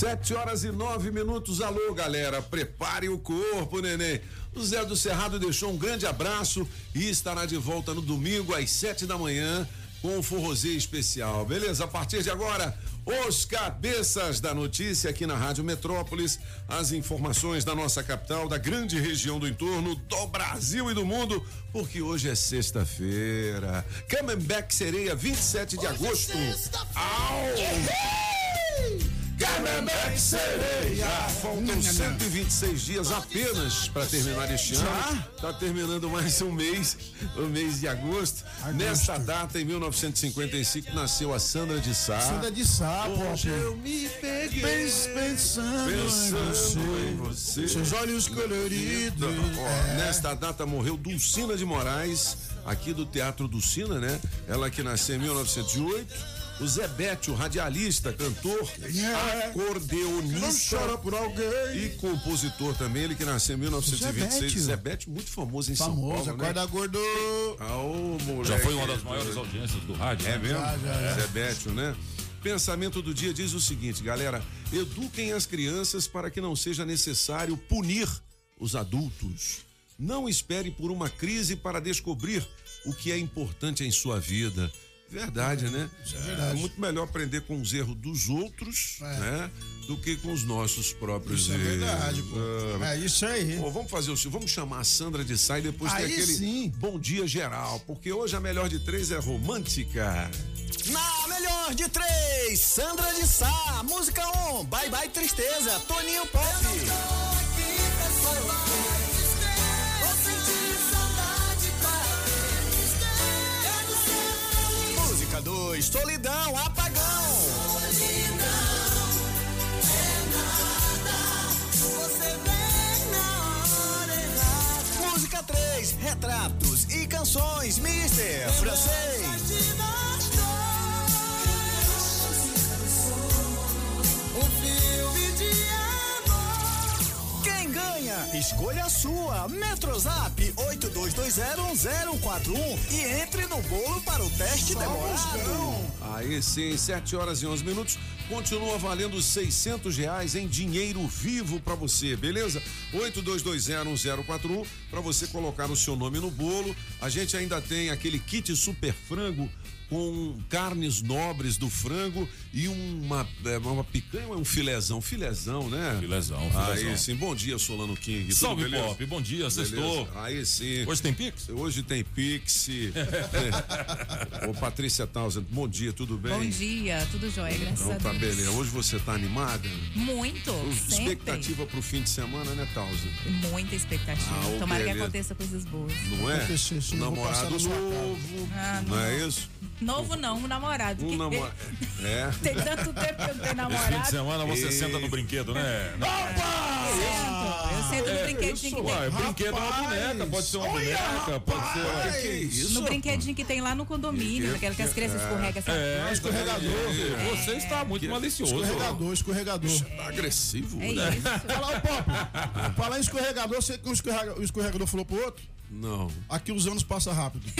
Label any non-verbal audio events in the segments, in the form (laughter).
Sete horas e nove minutos. Alô, galera. Prepare o corpo, neném. O Zé do Cerrado deixou um grande abraço e estará de volta no domingo às sete da manhã com o forrozê especial. Beleza? A partir de agora, os cabeças da notícia aqui na Rádio Metrópolis, as informações da nossa capital, da grande região do entorno, do Brasil e do mundo, porque hoje é sexta-feira. Coming Back Sereia, 27 de agosto. Au! Camembert Sereia. Faltam 126 dias apenas para terminar este ano. Está terminando mais um mês, o mês de agosto. Nesta data, em 1955, nasceu a Sandra de Sá. Sandra de Sá, Hoje pô. eu me peguei. Pens- Pensando, Pensando em você. Seus olhos coloridos. Ó, Nesta data morreu Dulcina de Moraes, aqui do Teatro Dulcina, né? Ela que nasceu em 1908. O Zé Bétio, radialista, cantor, É. Não acordeonista chora por alguém. e compositor também, ele que nasceu em 1926. Zé Bétio, muito famoso em Famoso, São Paulo, acorda né? gordo. Já foi uma das maiores audiências do rádio. É né? mesmo? Já, já, já. Zé Bétio, né? Pensamento do dia diz o seguinte, galera: eduquem as crianças para que não seja necessário punir os adultos. Não espere por uma crise para descobrir o que é importante em sua vida. Verdade, né? Isso é verdade. muito melhor aprender com os erros dos outros, É. né? Do que com os nossos próprios Isso é erros. verdade, pô. Ah, É isso aí. Pô, vamos fazer o seguinte, vamos chamar a Sandra de Sá e depois tem Aí aquele sim. bom dia geral, porque hoje a melhor de três é romântica. Na melhor de três, Sandra de Sá, música 1, um, Bye Bye Tristeza, Toninho Pop. 2, Solidão, Apagão. Música 3, Retratos e Canções, Mister Francês. Quem Escolha a sua. Metrozap 82201041 e entre no bolo para o teste demorado. Aí sim, 7 horas e 11 minutos. Continua valendo 600 reais em dinheiro vivo pra você, beleza? 82201041 pra você colocar o seu nome no bolo. A gente ainda tem aquele kit super frango com carnes nobres do frango e uma, é, uma picanha, um filezão, filezão, né? Filezão, Aí filezão. sim, bom dia, Solano King. Salve, beleza? Pop. Bom dia, sextou. Aí sim. Hoje tem Pix? Hoje tem Pix. (laughs) Ô, Patrícia Townsend, bom dia, tudo bem? Bom dia, tudo jóia, graças Então a tá Deus. beleza. Hoje você tá animada? Muito, sempre. Expectativa pro fim de semana, né, Townsend? Muita expectativa. Ah, Tomara que beleza. aconteça coisas boas. Não é? Namorado novo. Ah, não não. é isso? Novo não, um namorado. Um que- namorado. É. Tem tanto tempo que eu não tenho Esse fim de namorado. semana você Ei. senta no brinquedo, né? Sento. Eu sento no brinquedinho que Ué, tem. brinquedo é uma boneca, pode ser uma boneca, pode ser. Que isso? No brinquedinho que tem lá no condomínio, naquela que as crianças escorregam essa É, escorregador. Você está muito malicioso. Escorregador, escorregador. Tá agressivo, É né? isso. Olha lá o Pop. Falar em escorregador, você que o escorregador falou pro outro? Não. Aqui os anos passam rápido. (laughs)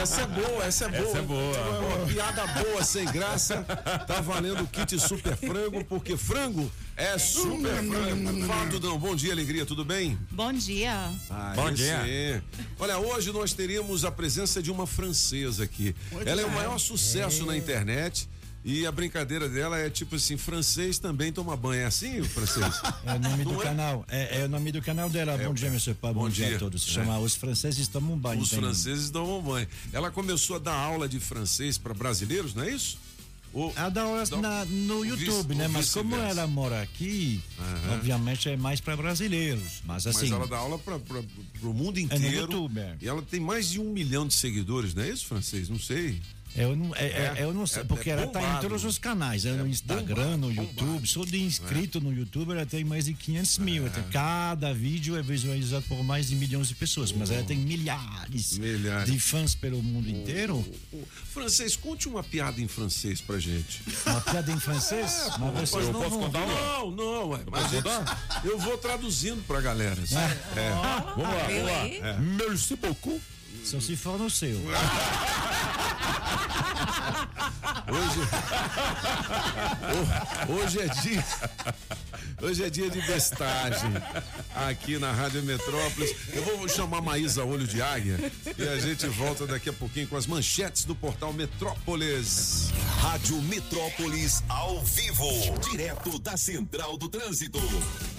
Essa é boa, essa é boa. Essa é boa. Uma piada boa, sem graça. Tá valendo o kit super frango, porque frango é super frango. Fala, Dudão. Bom dia, alegria, tudo bem? Bom dia. Ah, Bom dia. é. Olha, hoje nós teríamos a presença de uma francesa aqui. Ela é o maior sucesso na internet. E a brincadeira dela é tipo assim, francês também toma banho. É assim, o francês? (laughs) É o nome do é? canal. É, é o nome do canal dela. bom dia, meu pai. Bom, bom dia. dia. a todos. Se É. chama Os Franceses Tomam Banho. Os franceses tomam banho. Ela começou a dar aula de francês para brasileiros, não é isso? Ou- Ela dá aulas Dá- na- no YouTube, vice- né? Mas como ela mora aqui, Aham. obviamente é mais para brasileiros. Mas Mas assim. ela dá aula para o mundo no inteiro. YouTube, é. E ela tem mais de um milhão de seguidores, não é isso, francês? Não sei. Eu não, é, é, É, eu não sei, é- porque é ela tá em bombado. todos os canais, é, no Instagram, no YouTube, só de inscrito no YouTube ela tem mais de 500 mil. Cada vídeo é visualizado por mais de milhões de pessoas, mas ela tem milhares, Milhares. de fãs pelo mundo inteiro. Francês, conte uma piada em francês pra gente. Uma piada em francês, mas vocês Eu não posso vão contar uma? Não, não, ué, mas gente, eu vou traduzindo pra galera. assim. É. Vamos lá, vamos lá. Merci beaucoup. Só se for no seu. (laughs) Hoje é dia. Hoje é dia de bestagem aqui na Rádio Metrópolis. Eu vou chamar Maísa Olho de Águia e a gente volta daqui a pouquinho com as manchetes do portal Metrópolis. Rádio Metrópolis ao vivo, direto da Central do Trânsito.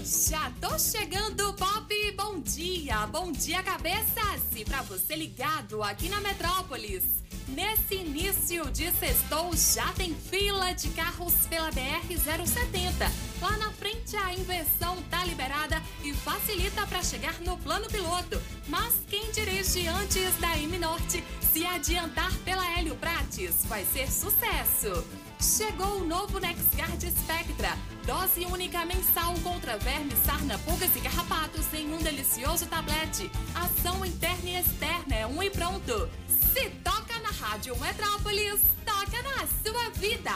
Já tô chegando, Pop. Bom dia, bom dia, cabeças. E pra você ligado aqui na Metrópolis. Nesse início de sextou já tem fila de carros pela BR-070. Lá na frente a inversão tá liberada e facilita para chegar no plano piloto. Mas quem dirige antes da M Norte, se adiantar pela Hélio Prates, vai ser sucesso. Chegou o novo NexGuard Spectra. Dose única mensal contra vermes, sarna, pulgas e carrapatos em um delicioso tablete. Ação interna e externa é um e pronto. Se toca na Rádio Metrópolis, toca na sua vida.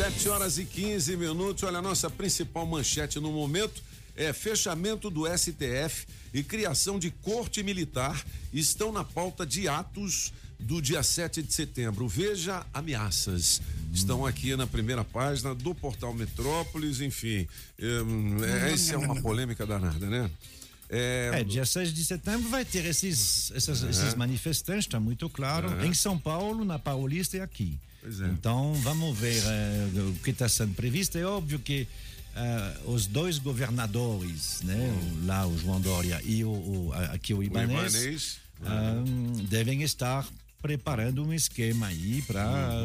Sete horas e 15 minutos. Olha, a nossa principal manchete no momento é fechamento do STF e criação de corte militar estão na pauta de atos do dia 7 de setembro. Veja ameaças. Estão aqui na primeira página do portal Metrópolis, enfim. hum, É, essa é uma polêmica danada, né? É, É, dia 6 de setembro vai ter esses, esses, esses manifestantes, está muito claro, em São Paulo, na Paulista e aqui. É. Então, vamos ver eh, o que está sendo previsto. É óbvio que eh, os dois governadores, né, o- lá o João Dória e o, o- aqui o o Ibanez, Ibanez, ah, devem estar preparando um esquema aí para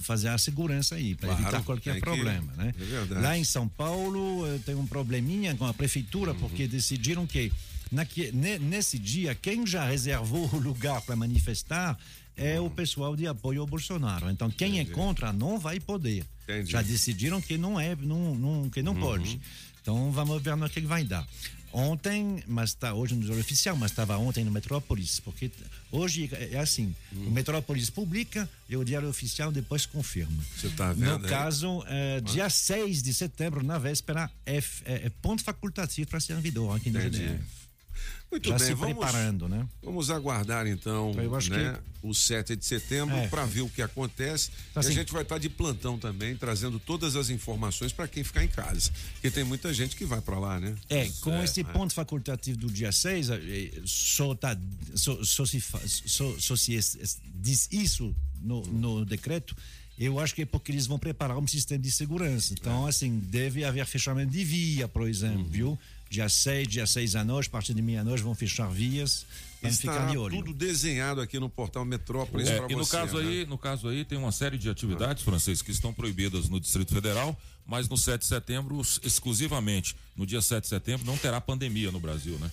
fazer a segurança aí, para Claro, evitar qualquer tem que- problema, né? é. Lá em São Paulo eh, tem um probleminha com a prefeitura Uhum. porque decidiram que naque- ne- nesse dia quem já reservou (laughs) o lugar para manifestar é Uhum. o pessoal de apoio ao Bolsonaro. Então quem é contra não vai poder. Entendi. Uhum. Já decidiram que não é, não, não- que não pode. Então vamos ver no que vai dar. Ontem, mas está hoje no Diário Oficial, mas estava ontem no Metrópolis, porque hoje é é assim, Uhum. o Metrópolis publica e o Diário Oficial depois confirma. Você tá vendo No caso, eh, dia 6 de setembro, na véspera, é, é- é ponto facultativo para servidor aqui no Entendi. GDF. Muito Já bem, se vamos, preparando, né? Vamos aguardar então, Eu acho né, o 7 de setembro É. para ver o que acontece. Tá e a assim. gente vai estar de plantão também, trazendo todas as informações para quem ficar em casa, porque tem muita gente que vai para lá, né? É, com esse ponto facultativo do dia 6, eh, só, tá, só, só se, só, só se diz isso no, no decreto, eu acho que é porque eles vão preparar um sistema de segurança. Então, assim, deve haver fechamento de via, por exemplo, viu? Dia 6, dia 6 à noite, a partir de meia-noite vão fechar vias. Vamos Está ficar de olho. tudo desenhado aqui no portal Metrópolis É, para e no você. caso né? aí, no caso aí tem uma série de atividades, francês, que estão proibidas no Distrito Federal, mas no 7 de setembro, exclusivamente, no dia 7 de setembro, não terá pandemia no Brasil, né?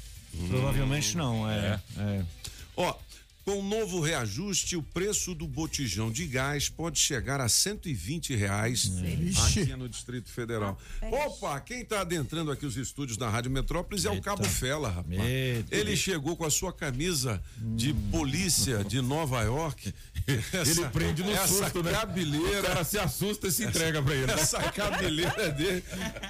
Provavelmente não, é. é. Ó, com o novo reajuste, o preço do botijão de gás pode chegar a 120 reais aqui no Distrito Federal. Opa, quem está adentrando aqui os estúdios da Rádio Metrópolis é o. Cabo Fela, rapaz. Eita. Ele chegou com a sua camisa de polícia de Nova York. (laughs) Ele prende no essa susto, né? O cabeleira, cara se assusta e se entrega pra ele. né? essa cabeleira dele.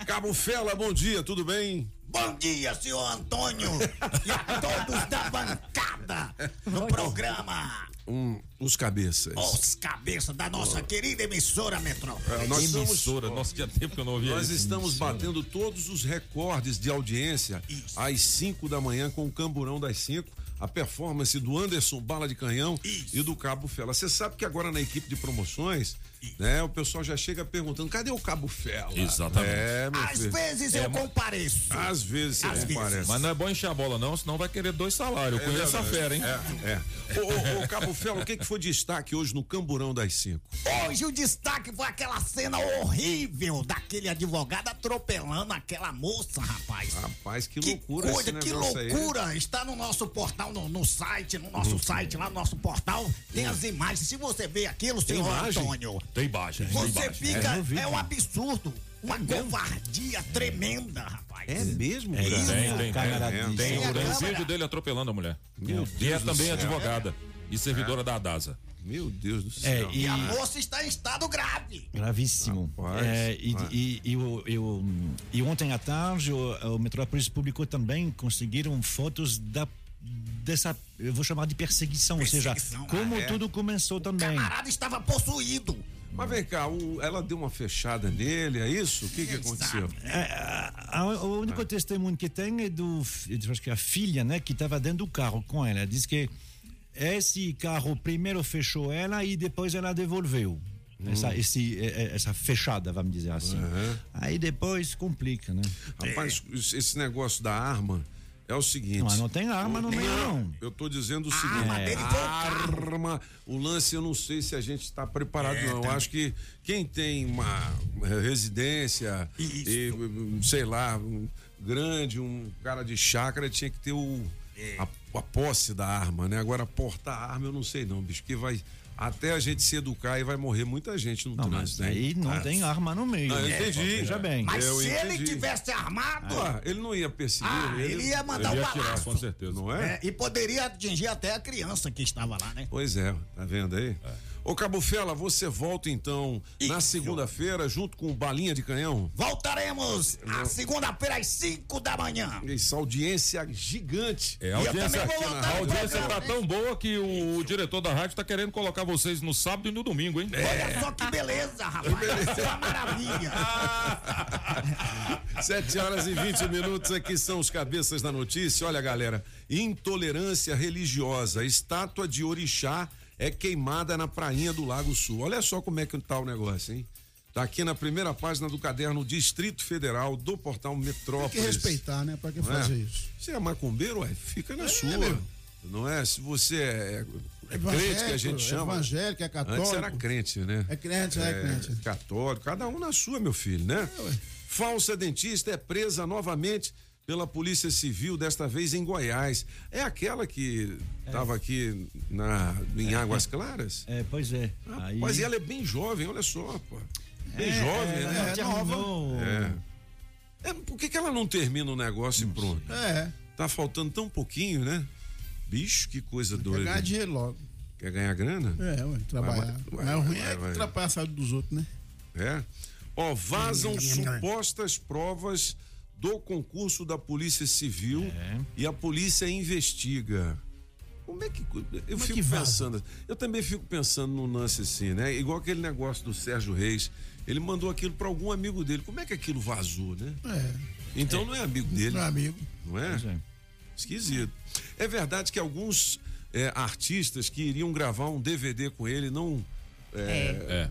Cabo Fela, bom dia, tudo bem? Bom dia, senhor Antônio (laughs) e a todos da bancada no programa Um, os cabeças. Os Cabeças da nossa querida emissora Metrópole. É, nós estamos- Emissora, nossa, tinha tempo que eu não ouvia Nós isso. estamos batendo todos os recordes de audiência Isso. às 5 da manhã com o Camburão das 5. A performance do Anderson Bala de Canhão Isso. e do Cabo Fela. Você sabe que agora na equipe de promoções né? O pessoal já chega perguntando: cadê o Cabo Fela? Exatamente. É, Às filho. vezes É, eu compareço. Às vezes você Às vezes. comparece. Mas não é bom encher a bola, não, senão vai querer dois salários. Eu É conheço a fera, hein? É, é. Ô, ô, ô, Cabo Fela, o que, que foi destaque hoje no Camburão das Cinco? Hoje o destaque foi aquela cena horrível daquele advogado atropelando aquela moça, rapaz. Rapaz, que, Que loucura coisa, esse que negócio aí. loucura! Está no nosso portal, no, no site, no nosso site, lá no nosso portal, tem as imagens. Se você vê aquilo, senhor? Antônio, Tem baixa, tem você baixa. fica. no vídeo. É, um absurdo. Uma covardia tremenda, rapaz. É mesmo, É cara? isso, Tem, tem, tem. Tem, o vídeo dele atropelando a mulher. Meu e é Deus do também céu. advogada e servidora da ADASA. Meu Deus do É, céu. e, E a moça está em estado grave. gravíssimo. Rapaz, É, e, e, e, o- e o- e ontem à tarde o, o Metrópolis publicou também, conseguiram fotos da dessa, eu vou chamar de perseguição, ou seja, Perseguição, como ah, é? tudo começou O também. camarada estava possuído. Mas vem cá, o- ela deu uma fechada nele, é isso? O que, que aconteceu? É, a- o único testemunho que tem é do, eu acho que é a filha, né, que estava dentro do carro com ela. Diz que esse carro primeiro fechou ela e depois ela devolveu. Essa, esse, é- é- essa fechada, vamos dizer assim. Aí depois complica, né? Rapaz, esse negócio da arma é o seguinte. Não, mas não tem arma no meio, não. Eu tô dizendo o seguinte. arma o carro. arma, o lance eu não sei se a gente está preparado não. Eu acho que quem tem uma residência e sei lá, um grande, um cara de chácara tinha que ter o a, a posse da arma, né? Agora portar arma eu não sei não, bicho, que vai até a gente se educar e vai morrer muita gente no Não, mas trânsito. hein? aí não Ah, tem arma no meio. Não, eu né? entendi. Veja bem. Mas Eu se ele entendi. tivesse armado, Ah, ele não ia perseguir, ah, ele ia mandar Ele um ia atirar, balaço. com certeza. não é? É, e poderia atingir até a criança que estava lá, né? Pois é, tá vendo aí? É. Ô Cabo Fela, você volta então na Isso. segunda-feira junto com o Balinha de Canhão? Voltaremos na segunda-feira às 5 da manhã. Essa audiência gigante. É, a audiência, vou voltar a audiência programa, tá tão boa que o, o diretor da rádio tá querendo colocar vocês no sábado e no domingo, hein? Olha só que beleza, (laughs) rapaz. Isso é uma maravilha. (laughs) Sete horas e 20 minutos aqui são os cabeças da notícia. Olha, galera, intolerância religiosa. Estátua de orixá é queimada na prainha do Lago Sul. Olha só como é que tá o negócio, hein? Tá aqui na primeira página do caderno Distrito Federal do portal Tem Metrópolis. que respeitar, né? Pra que é? fazer isso? Você é macumbeiro, ué, fica na sua. meu. Não é? Se você é, é crente, que a gente chama. evangélico, é católico. Antes era crente, né? É crente, é crente. Católico, cada um na sua, meu filho, né? ué. Falsa dentista é presa novamente pela Polícia Civil, desta vez em Goiás. É aquela que estava aqui na, em Águas Claras? É, pois é. Aí, Mas ela é bem jovem, olha só, pô. Bem jovem, ela né? não terminou. É. É, por que, que ela não termina o negócio e pronto? É, Tá faltando tão pouquinho, né? Bicho, que coisa quer doida. ganhar dinheiro logo. Quer ganhar grana? É, ué, trabalhar. vai, Mas o ruim é atrapalhar a saúde dos outros, né? É. Ó, vazam supostas provas do concurso da Polícia Civil É. e a polícia investiga. Como é que. Eu é fico que vaza? pensando. Eu também fico pensando num lance assim, né? Igual aquele negócio do Sérgio Reis. Ele mandou aquilo para algum amigo dele. Como é que aquilo vazou, né? É, Então não é amigo dele. meu amigo. Não é? Pois é. Esquisito. É verdade que alguns é, artistas que iriam gravar um DVD com ele não. É.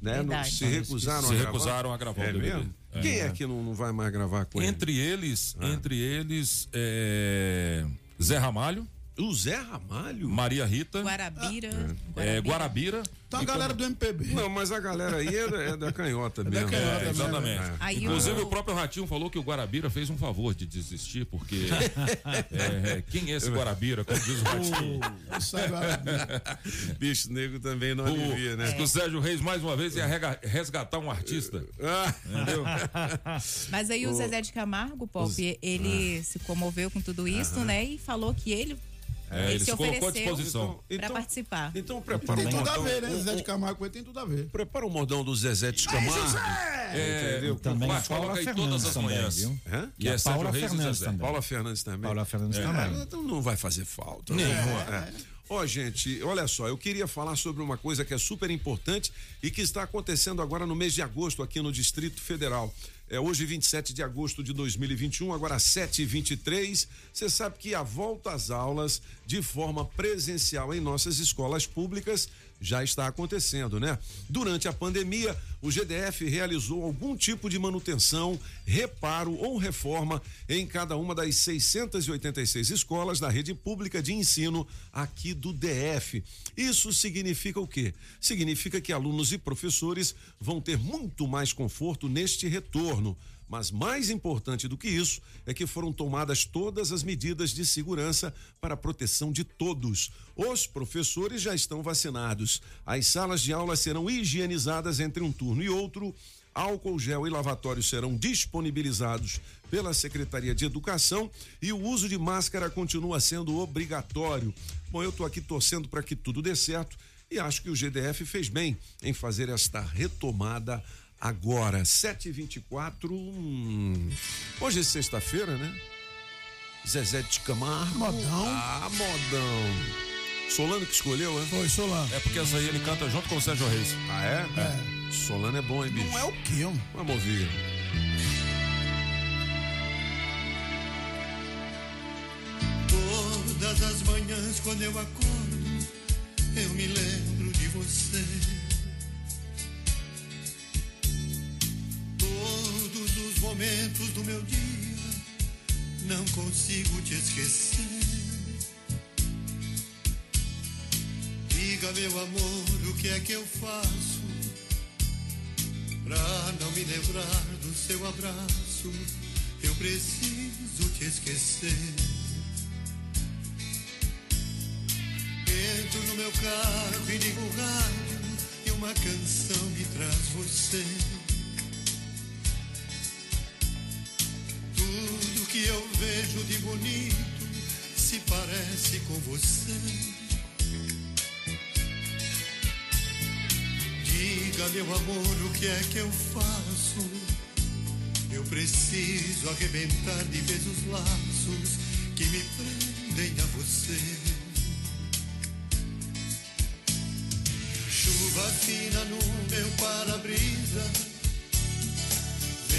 né, não se recusaram Se a gravar. recusaram a gravar é o DVD. mesmo? É. Quem é que não, não vai mais gravar com ele? Entre eles, entre eles, é, Zé Ramalho, O Zé Ramalho? Maria Rita, Guarabira. é, Guarabira. Tá a galera do MPB. Não, mas a galera aí é da, é da canhota mesmo. canhota É, mesmo. exatamente. É. Aí Inclusive, o- o próprio Ratinho falou que o Guarabira fez um favor de desistir, porque. (laughs) é, é, quem é esse Guarabira? Como diz o Ratinho. (laughs) Bicho negro também não alivia, O, né? o Sérgio Reis, mais uma vez, ia resgatar um artista. Ah, Entendeu? (laughs) Mas aí o Zezé de Camargo, Pop, ele se comoveu com tudo isso, né? E falou que ele, É, ele ele se se colocou à disposição. para participar. Então prepara Tem um tudo a ver, né? um- Zé de um- Camargo tem tudo a ver. Prepara o modão do Zezé de Camargo. É, Entendeu? Também Paula coloca aí Fernandes todas as também, manhãs. viu? Hã? Que E é a Sérgio Paula Reis e Fernandes Zezé. também. Paula Fernandes também. Paula Fernandes É, também. então não vai fazer falta. né? É. Ó, gente, olha só, eu queria falar sobre uma coisa que é super importante e que está acontecendo agora no mês de agosto aqui no Distrito Federal. É hoje 27 de agosto de 2021, agora 7h23. Você sabe que a volta às aulas de forma presencial em nossas escolas públicas já está acontecendo, né? Durante a pandemia, o GDF realizou algum tipo de manutenção, reparo ou reforma em cada uma das 686 escolas da rede pública de ensino aqui do DF. Isso significa o quê? Significa que alunos e professores vão ter muito mais conforto neste retorno. Mas mais importante do que isso é que foram tomadas todas as medidas de segurança para a proteção de todos. Os professores já estão vacinados. As salas de aula serão higienizadas entre um turno e outro. Álcool gel e lavatório serão disponibilizados pela Secretaria de Educação e o uso de máscara continua sendo obrigatório. Bom, eu estou aqui torcendo para que tudo dê certo e acho que o GDF fez bem em fazer esta retomada agora, 7h24. Hum. Hoje é sexta-feira, né? Zezé de Camargo. Modão. Ah, modão. Solano que escolheu, é? Foi, Solano. É porque essa aí ele canta junto com o Sérgio Reis. Ah, é? É. Solano é bom, hein, bicho? Não é o quê, homem? Vamos ouvir. Todas as manhãs quando eu acordo, eu me lembro de você. Momentos do meu dia, não consigo te esquecer. Diga, meu amor, o que é que eu faço pra não me lembrar do seu abraço? Eu preciso te esquecer. Entro no meu carro e ligo o rádio e uma canção me traz você. Tudo que eu vejo de bonito se parece com você. Diga, meu amor, o que é que eu faço? Eu preciso arrebentar de vez os laços que me prendem a você. Chuva fina no meu para-brisa,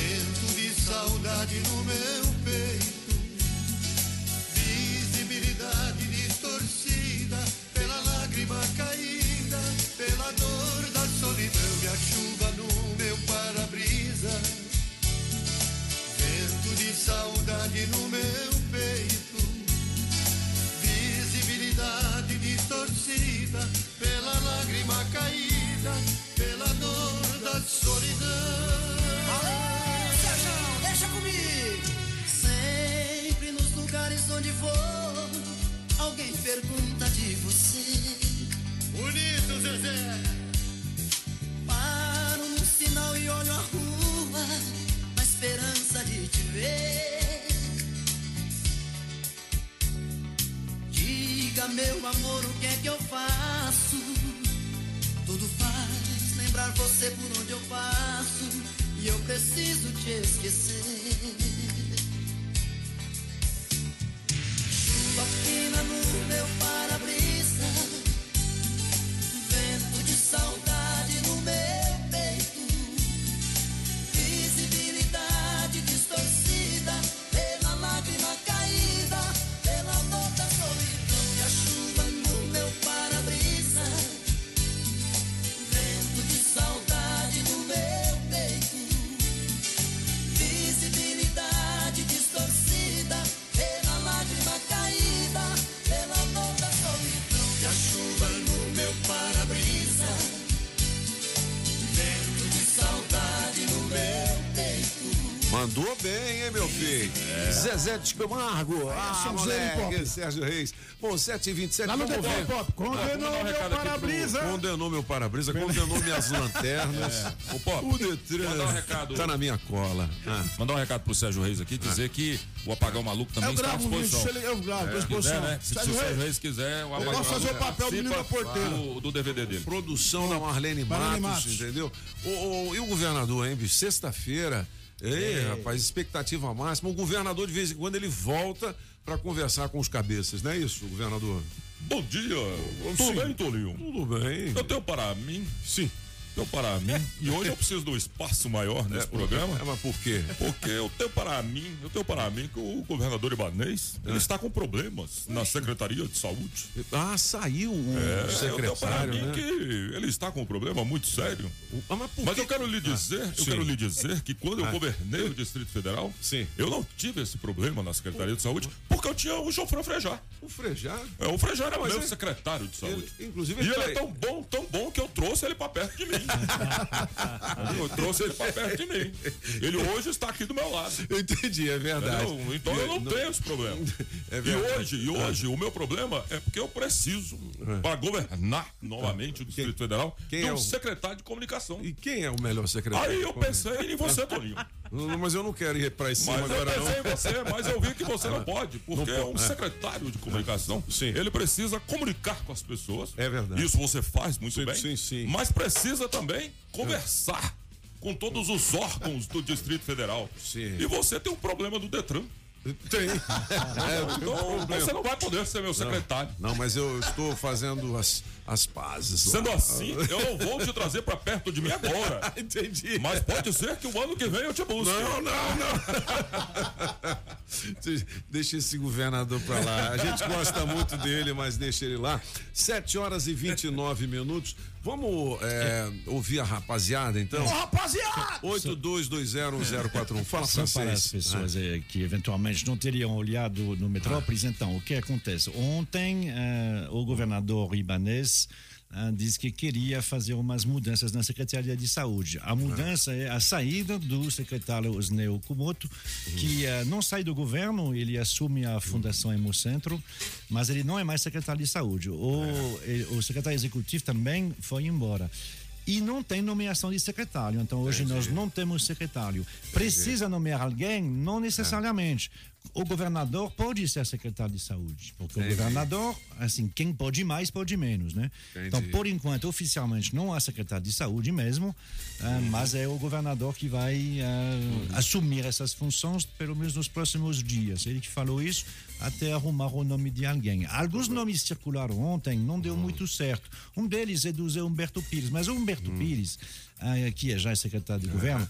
vento de saudade no meu peito, visibilidade distorcida pela lágrima caída, pela dor da solidão e a chuva no meu para-brisa, vento de saudade no meu peito. Visibilidade distorcida pela lágrima caída, pela dor da solidão. Lugares onde vou, alguém pergunta de você. Bonito, Zezé. Paro num sinal e olho a rua, na esperança de te ver. Diga, meu amor, o que é que eu faço? Tudo faz lembrar você por onde eu passo. E eu preciso te esquecer. Hein, meu filho? Zezé de Camargo. Ah, sonzeiro, moleque. Sérgio Reis. Bom, 7h27. Lá no. Pop. Condenou meu para-brisa. Condenou meu para-brisa, condenou minhas (laughs) lanternas. É. Ô, Pop, O Detran mandar um recado. tá na minha cola. Ah. Mandar um recado pro Sérgio Reis aqui, dizer que o Apagão Maluco também Eu está à vídeo, disposição. eu gravo, Se disposição. quiser, né? Se, o Sérgio Reis. Quiser, o Apagão posso fazer o papel do menino da porteira. Do, do DVD dele. Produção da Marlene Matos, entendeu? O, o- e o governador, hein, bicho? Sexta-feira. Ei, rapaz, expectativa máxima. O governador, de vez em quando, ele volta pra conversar com os cabeças, não é isso, governador? Bom dia. Sim. Tudo bem, Tolinho? Tudo bem. Eu tenho para mim Sim. Teu para mim, e hoje eu preciso de um espaço maior nesse programa. É, mas por quê? Porque eu tenho para mim, eu tenho para mim que o governador Ibanês, ele está com problemas na Secretaria de Saúde. Ah, saiu o É, eu tenho para secretário, mim né? que ele está com um problema muito sério. Ah, mas por Mas eu quero lhe dizer, eu sim. quero lhe dizer que quando eu Ah. governei o Distrito Federal, Sim. eu não tive esse problema na Secretaria de Saúde, porque eu tinha o Jofrão Frejá. O Frejá? É, o Frejá era Mas meu é- secretário de saúde. Ele- inclusive, e ele é tão bom, tão bom que eu trouxe ele pra perto de mim. (laughs) eu trouxe ele pra perto de mim. Ele hoje está aqui do meu lado. Eu entendi, é verdade. Entendeu? Então eu não tenho esse problema. (laughs) É e hoje, e hoje o meu problema é porque eu preciso, para governar novamente o Distrito Federal, quem de é um o- secretário de comunicação. E quem é o melhor secretário? Aí eu pensei em você, Toninho. (laughs) Não, Mas eu não quero ir pra cima Mas eu agora, não. pensei em você, mas eu vi que você não pode, porque Não pode, um é. secretário de comunicação, ele precisa comunicar com as pessoas. É verdade. Isso você faz muito Sim, bem. sim, sim. Mas precisa também conversar com todos os órgãos do Distrito Federal. Sim. E você tem um problema do Detran. Tem. É, (laughs) então, você não vai poder ser meu secretário. Não, mas eu estou fazendo as, as pazes. lá. Sendo assim, eu não vou te trazer pra perto de mim agora. (laughs) Entendi. Mas pode ser que o ano que vem eu te busque. Não, não, não. (laughs) deixa esse governador pra lá. A gente gosta muito dele, mas deixa ele lá. 7 horas e 29 minutos. Vamos é, ouvir a rapaziada, então? Ô, rapaziada! 82201041. Fala, Só para as francês. pessoas eh, que eventualmente não teriam olhado no Metrópolis, então, o que acontece? Ontem, eh, o governador Ibanez ah, disse que queria fazer umas mudanças na Secretaria de Saúde. A mudança é a saída do secretário Osneo Kumoto, que eh, não sai do governo, ele assume a Fundação Hemocentro, mas ele não é mais secretário de Saúde. O, eh, o secretário executivo também foi embora. E não tem nomeação de secretário. Então, hoje nós não temos secretário. Precisa nomear alguém? Não necessariamente. O governador pode ser secretário de saúde. Porque o Entendi. governador, assim, quem pode mais, pode menos, né? Entendi. Então, por enquanto, oficialmente, não há secretário de saúde mesmo, ah, mas é o governador que vai ah, assumir essas funções, pelo menos nos próximos dias. Ele que falou isso, até arrumar o nome de alguém. Alguns nomes circularam ontem, não deu muito certo. Um deles é do Zé Humberto Pires, mas o Humberto Pires, ah, que é já secretário de governo,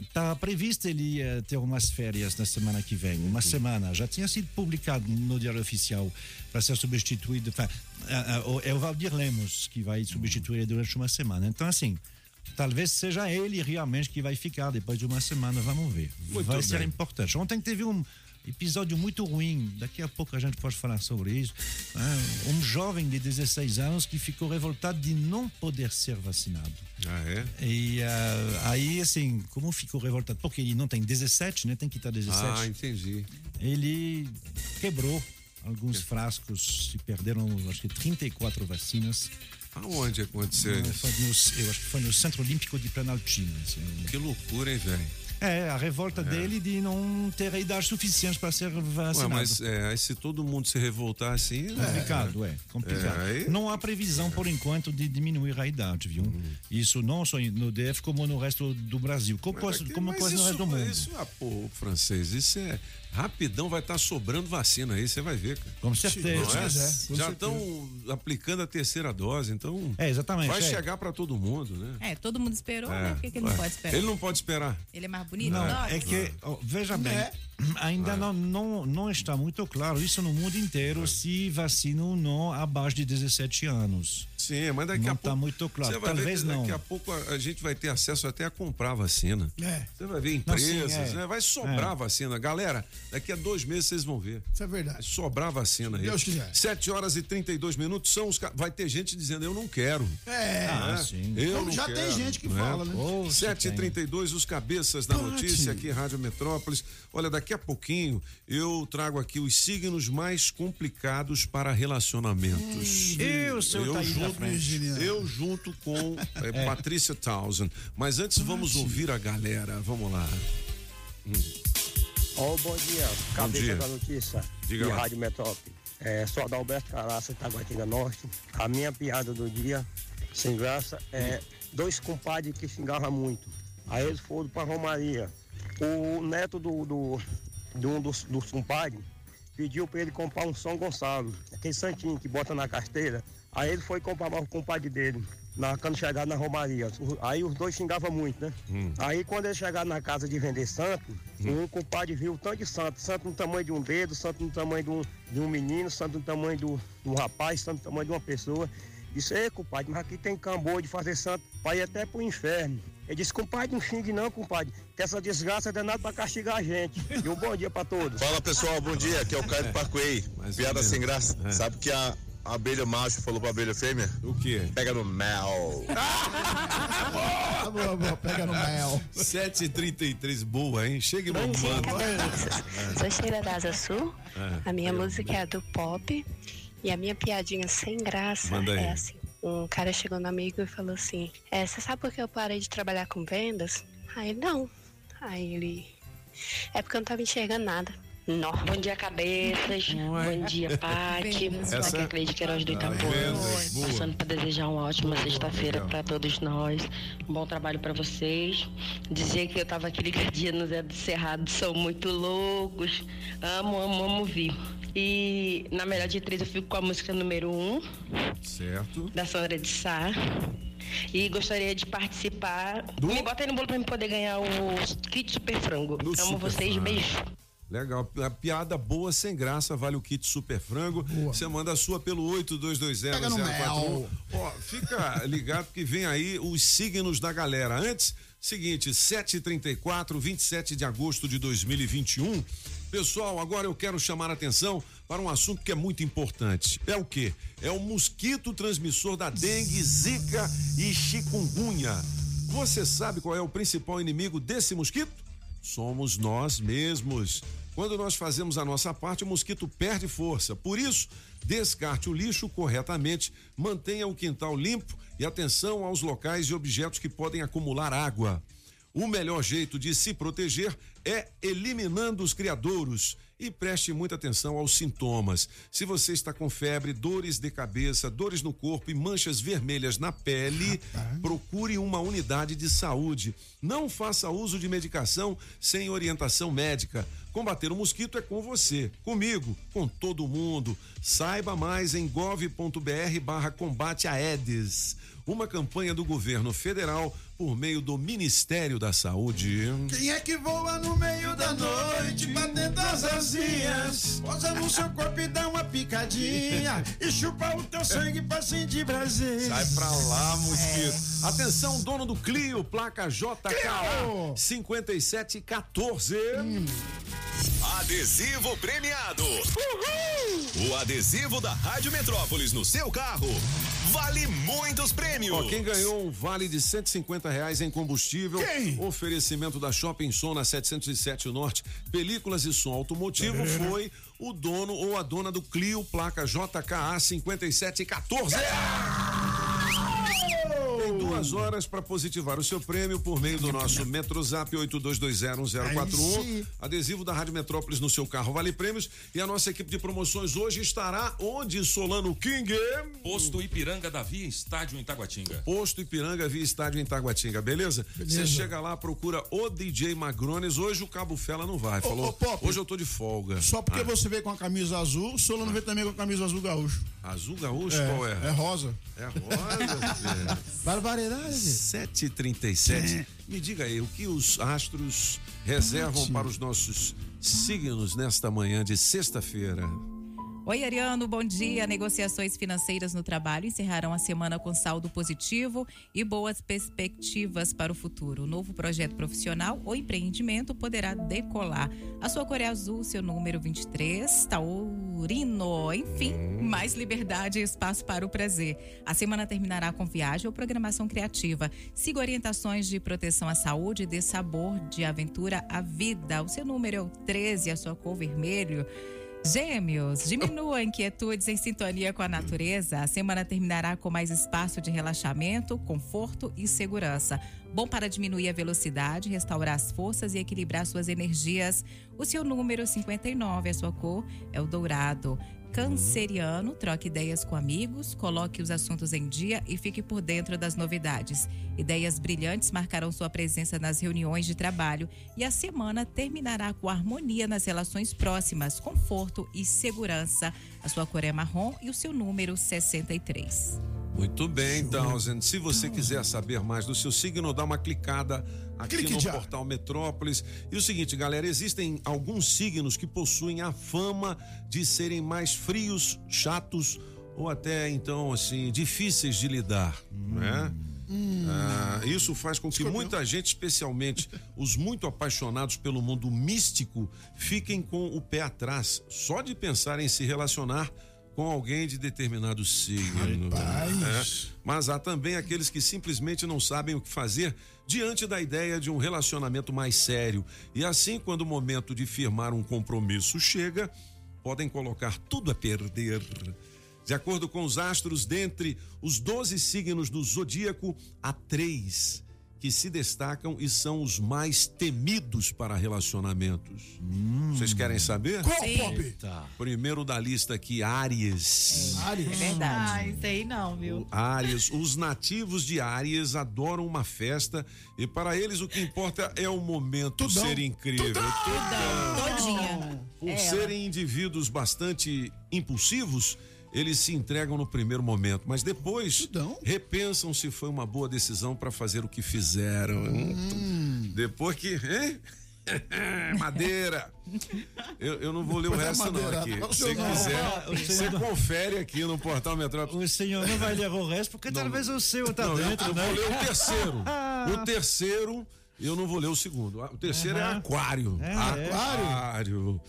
Está previsto ele eh, ter umas férias na semana que vem, uma semana. Já tinha sido publicado no Diário Oficial para ser substituído. Enfin, o- é o Valdir Lemos que vai substituir ele durante uma semana. Então, assim, talvez seja ele realmente que vai ficar depois de uma semana. Vamos ver. Muito vai ser bem. importante. Ontem teve um episódio muito ruim. Daqui a pouco a gente pode falar sobre isso. Ah, Um jovem de 16 anos que ficou revoltado de não poder ser vacinado. Ah, é? E ah, aí, assim, como ficou revoltado? Porque ele não tem 17, né? Tem que estar 17. Ah, entendi. Ele quebrou alguns frascos e perderam, acho que 34 vacinas. Aonde aconteceu Ah, isso? no- eu acho que foi no Centro Olímpico de Planaltina. assim. Que loucura, hein, velho? É, a revolta dele de não ter a idade suficiente para ser Ué, vacinado. mas é, aí se todo mundo se revoltar assim. Complicado, é. Complicado. É, aí- Não há previsão, por enquanto, de diminuir a idade, viu? Isso não só no DF, como no resto do Brasil. Como, Mas como mas quase no resto do mundo. Isso, ah, pô, francês, isso é. Rapidão vai estar sobrando vacina aí, você vai ver, cara. Com certeza. Não é? Com certeza. Já estão aplicando a terceira dose, então. É, exatamente, Vai é. chegar para todo mundo, né? É, todo mundo esperou, É, né? Por que, que ele não pode esperar? Ele não pode esperar. Ele é mais bonito? Não, Não, é que, ó, veja bem, (clears throat) ainda não, não, não está muito claro isso no mundo inteiro se vacina ou não abaixo de 17 anos. Sim, mas daqui não a está pouco. muito claro. Você vai Talvez não. Daqui a pouco a, a gente vai ter acesso até a comprar vacina. É. Você vai ver Não, sim, empresas, é. né? Vai sobrar É. vacina. Galera, daqui a dois meses vocês vão ver. Isso é verdade. Vai sobrar vacina aí. Deus quiser. 7 horas e 32 minutos são os. Vai ter gente dizendo, eu não quero. É. Ah, sim. Eu Como não já tem quero, gente que não é? fala, né? Oh, se 7h32, os cabeças da notícia aqui, Rádio Metrópolis. Olha, daqui a pouquinho eu trago aqui os signos mais complicados para relacionamentos. E o seu eu tá junto, eu junto com eh, Patrícia Townsend. Mas antes vamos ouvir a galera. Vamos lá. Ó, bom dia, cabeça dia. da notícia Diga de lá. Rádio Metrópole. É, sou Adalberto Caraça, Taguatinga Norte. A minha piada do dia, sem graça, é dois compadres que xingavam muito. Aí eles foram pra Romaria. O neto do, do, de um dos, dos compadres pediu pra ele comprar um São Gonçalo, aquele santinho que bota na carteira. Aí ele foi comprar para o compadre dele. na, quando chegaram na Romaria. Aí os dois xingavam muito, né? Hum. Aí quando eles chegaram na casa de vender santo, um compadre viu o tanto de santo, santo no tamanho de um dedo, santo no tamanho de um, de um menino, santo no tamanho do- de um rapaz, santo no tamanho de uma pessoa. Disse, ei, compadre, mas aqui tem cambô de fazer santo para ir até pro inferno. Ele disse, compadre, não xingue não, compadre, que essa desgraça é danada pra castigar a gente. E um bom dia pra todos. Fala pessoal, bom dia. Aqui é o Caio do Parkway. Piada sem graça. É. Sabe que a a abelha macho falou pra abelha fêmea? O quê? Pega no mel. Ah, (laughs) boa, boa, pega no mel. 7h33, boa, hein? Chega e Bom dia, cabeças. Sou Sheila da Asa Sul. É. A minha música é a do pop. E a minha piadinha sem graça Manda aí. é assim. Um cara chegou no amigo e falou assim: é, Você sabe por que eu parei de trabalhar com vendas? Aí ele, não. Aí ele. É porque eu não tava enxergando nada. Não. Bom dia, cabeças. Bom dia, Pati. Essa- Aqui é a Cleide Queiroz do boa. Passando para desejar uma ótima sexta-feira para todos nós. Um bom trabalho para vocês. Dizer que eu tava aqui ligadinha no Zé do Cerrado, são muito loucos. Amo, amo, amo vir. E na melhor de três eu fico com a música número um, Certo. da Sandra de Sá. E gostaria de participar. Me bota aí no bolo para me poder ganhar o kit super frango. Amo Super vocês, Frango. beijo. Legal, a piada boa, sem graça, vale o kit Super Frango. Você manda a sua pelo Pega no 82201041. mel. Ó, fica (laughs) ligado que vem aí os signos da galera. Antes, seguinte, 7h34, 27 de agosto de 2021. Pessoal, agora eu quero chamar a atenção para um assunto que é muito importante. É o quê? É o mosquito transmissor da dengue, zika e chikungunya. Você sabe qual é o principal inimigo desse mosquito? Somos nós mesmos. Quando nós fazemos a nossa parte, o mosquito perde força. Por isso, descarte o lixo corretamente, mantenha o quintal limpo e atenção aos locais e objetos que podem acumular água. O melhor jeito de se proteger é eliminando os criadouros. E preste muita atenção aos sintomas. Se você está com febre, dores de cabeça, dores no corpo e manchas vermelhas na pele, procure uma unidade de saúde. Não faça uso de medicação sem orientação médica. Combater o mosquito é com você, comigo, com todo mundo. Saiba mais em gov.br barra combate a Aedes. Uma campanha do governo federal por meio do Ministério da Saúde. Quem é que voa no meio da noite, batendo as asinhas? Posa no seu corpo e dá uma picadinha. (laughs) E chupa o teu sangue pra sentir prazer. Sai pra lá, mosquito. Atenção, dono do Clio, placa JKA Clio! 5714. Adesivo premiado. O adesivo da Rádio Metrópolis no seu carro vale muitos prêmios. Ó, quem ganhou um vale de 150 reais em combustível? Oferecimento da Shopping Som na 707 Norte, películas e som automotivo foi o dono ou a dona do Clio, placa JKA 5714. Tem duas horas para positivar o seu prêmio por meio do nosso Metrozap 82201041. Aí sim. Adesivo da Rádio Metrópolis no seu carro vale prêmios. E a nossa equipe de promoções hoje estará onde, Solano King? Posto Ipiranga da Via, estádio em Taguatinga. Posto Ipiranga via estádio em Taguatinga, beleza? Você chega lá, procura o DJ Magrones. Hoje o Cabo Fela não vai. Falou, ô, Pop. hoje eu tô de folga. Só porque Ah, você veio com a camisa azul, o Solano veio também com a camisa azul gaúcho. Azul gaúcho, É, qual é? é rosa. É rosa, (laughs) filho. Barbaridade. 7h37. Me diga aí, o que os astros reservam Ótimo. para os nossos signos nesta manhã de sexta-feira? Oi, Ariano, bom dia. Negociações financeiras no trabalho encerrarão a semana com saldo positivo e boas perspectivas para o futuro. O novo projeto profissional ou empreendimento poderá decolar. A sua cor é azul, seu número 23, taurino. Enfim, mais liberdade e espaço para o prazer. A semana terminará com viagem ou programação criativa. Siga orientações de proteção à saúde e dê sabor de aventura à vida. O seu número é o 13, a sua cor vermelho. Gêmeos, diminua inquietudes em sintonia com a natureza. A semana terminará com mais espaço de relaxamento, conforto e segurança. Bom para diminuir a velocidade, restaurar as forças e equilibrar suas energias. O seu número 59, a sua cor é o dourado. Canceriano, troque ideias com amigos, coloque os assuntos em dia e fique por dentro das novidades. Ideias brilhantes marcarão sua presença nas reuniões de trabalho e a semana terminará com harmonia nas relações próximas, conforto e segurança. A sua cor é marrom e o seu número 63. Muito bem, então, gente. Se você quiser saber mais do seu signo, dá uma clicada aqui Clique no já. portal Metrópolis. E o seguinte, galera, existem alguns signos que possuem a fama de serem mais frios, chatos ou até então assim difíceis de lidar, né? Ah, isso faz com que muita gente, especialmente os muito apaixonados pelo mundo místico, fiquem com o pé atrás só de pensar em se relacionar com alguém de determinado signo. né? Mas há também aqueles que simplesmente não sabem o que fazer diante da ideia de um relacionamento mais sério. E assim, quando o momento de firmar um compromisso chega, podem colocar tudo a perder. De acordo com os astros, dentre os 12 signos do zodíaco, há três que se destacam e são os mais temidos para relacionamentos. Vocês querem saber? Qual. Pop? Primeiro da lista aqui, Áries. Áries. É verdade. Ah, isso aí não, viu? Áries, os nativos de Áries adoram uma festa e para eles o que importa é o momento Tudão. ser incrível. Todinha. Por É, serem indivíduos bastante impulsivos, eles se entregam no primeiro momento, mas depois repensam se foi uma boa decisão para fazer o que fizeram. Hum. Depois que. Hein? (laughs) Madeira! Eu, eu não vou ler o resto, não. Aqui. não, Se não. quiser, O você senhor- confere aqui no portal Metrópole. O senhor não vai ler o resto, porque talvez o seu tá Não, eu- dentro, eu né? vou ler o terceiro. (laughs) O terceiro, eu não vou ler o segundo. O terceiro é Aham. aquário. É, aquário. Aquário.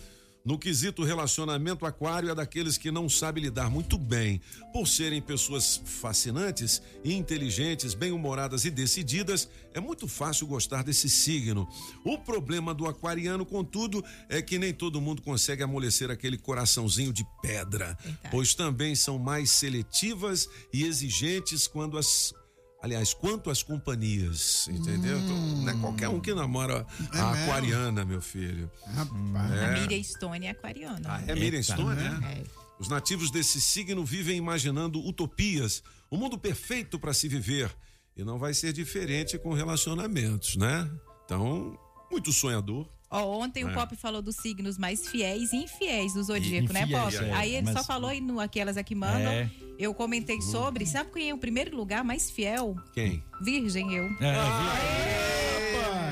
No quesito relacionamento, aquário é daqueles que não sabe lidar muito bem. Por serem pessoas fascinantes, inteligentes, bem-humoradas e decididas, é muito fácil gostar desse signo. O problema do aquariano, contudo, é que nem todo mundo consegue amolecer aquele coraçãozinho de pedra, pois também são mais seletivas e exigentes quando as Aliás, quanto às companhias, entendeu? Então, Não é qualquer um que namora É a mesmo? aquariana, meu filho. A É. Miriam Stone é aquariana. Ah, é Miriam. Stone, né? É. Os nativos desse signo vivem imaginando utopias, o mundo perfeito para se viver. E não vai ser diferente com relacionamentos, né? Então, muito sonhador. Ó, ontem o É. Pop falou dos signos mais fiéis e infiéis do zodíaco, né, Pop? é, Aí ele só mas- falou aí no Aquelas Aqui Mandam. É. Eu comentei sobre. Sabe quem é o primeiro lugar mais fiel? Quem? Virgem, eu.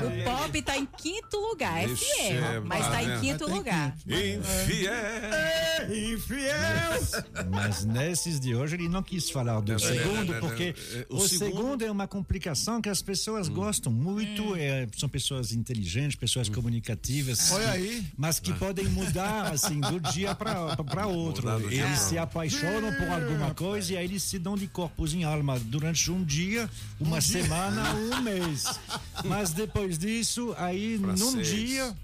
O Pop tá em quinto lugar. É fiel, é, mas tá em né? quinto lugar. Infiel! Infiel! Mas nesses de hoje ele não quis falar do É, segundo, é, é, porque é, é, o segundo- é uma complicação que as pessoas gostam muito, é, são pessoas inteligentes, pessoas comunicativas. Olha que- aí. Mas que podem mudar assim do dia para outro. Eles se apaixonam por alguma coisa e aí eles se dão de corpos em alma durante um dia, uma semana, um mês. (laughs) Mas depois disso, aí num Francês. dia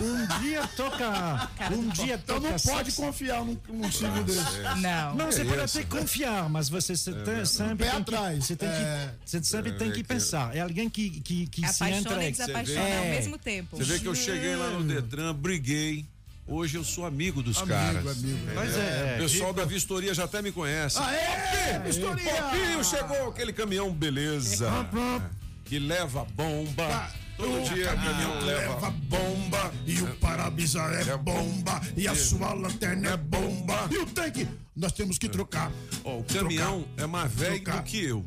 um dia toca. Um dia Então toca. não pode confiar num, num signo desse. Não. Não, você É pode isso. até confiar, mas você se- tem- sempre Pé tem atrás. que, você tem É. que, você sempre tem que pensar. É alguém que, que, que se Apaixona e entrega. desapaixona ao É. mesmo tempo. Você vê que eu cheguei lá no Detran, briguei. Hoje eu sou amigo dos caras. amigo. Pois é. O pessoal da vistoria já até me conhece. Aê, vistoria! Popinho chegou aquele caminhão, beleza. Que leva bomba. Todo dia o caminhão leva bomba. E o para-brisa é bomba. E a sua lanterna é bomba. E o tanque, nós temos que trocar. Ó, o caminhão é mais velho do que eu.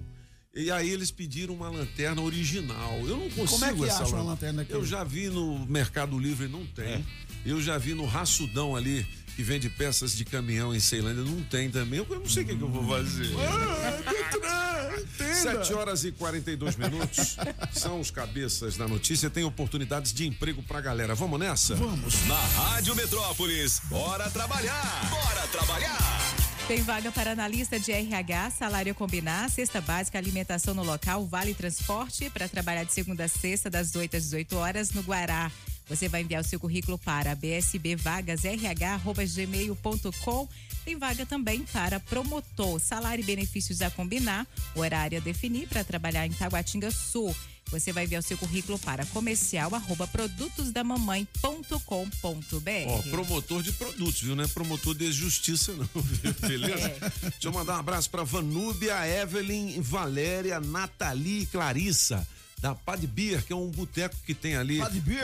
E aí eles pediram uma lanterna original. Eu não consigo Como é que essa acha uma lan- lanterna aqui? Eu já vi no Mercado Livre, não tem. Eu já vi no Raçudão ali, que vende peças de caminhão em Ceilândia, não tem também. Eu não sei o que, que eu vou fazer. Sete horas e 42 minutos. São os cabeças da notícia. Tem oportunidades de emprego pra galera. Vamos nessa? Vamos. Na Rádio Metrópolis, bora trabalhar! Bora trabalhar! Tem vaga para analista de RH, salário a combinar, cesta básica, alimentação no local, vale transporte para trabalhar de segunda a sexta, das 8 às 18 horas, no Guará. Você vai enviar o seu currículo para bsbvagasrh.gmail.com. Tem vaga também para promotor, salário e benefícios a combinar, horário a definir para trabalhar em Taguatinga Sul. Você vai enviar o seu currículo para comercial arroba produtosdamamãe.com.br. Ó, promotor de produtos, viu? Não é promotor de justiça, não, (laughs) viu? Beleza? Deixa eu mandar um abraço pra Vanúbia, Evelyn, Valéria, Nathalie e Clarissa. Da Pad Beer, que é um boteco que tem ali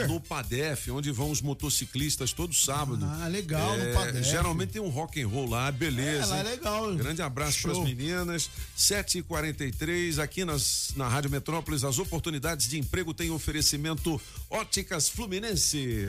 no Padef, onde vão os motociclistas todo sábado. Ah, legal, no É, Padef. Geralmente tem um rock and roll lá, beleza. É, lá é legal. Grande abraço para as meninas. 7h43, aqui nas, na Rádio Metrópolis, as oportunidades de emprego têm oferecimento Óticas Fluminense.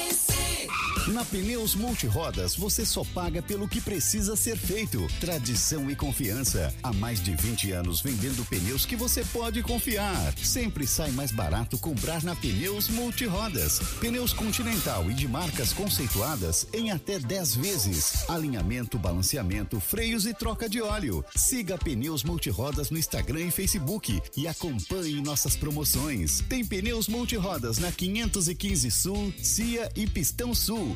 Na Pneus Multirodas, você só paga pelo que precisa ser feito. Tradição e confiança. Há mais de 20 anos vendendo pneus que você pode confiar. Sempre sai mais barato comprar na Pneus Multirodas. Pneus Continental e de marcas conceituadas em até 10 vezes. Alinhamento, balanceamento, freios e troca de óleo. Siga Pneus Multirodas no Instagram e Facebook e acompanhe nossas promoções. Tem Pneus Multirodas na 515 Sul, Cia e Pistão Sul,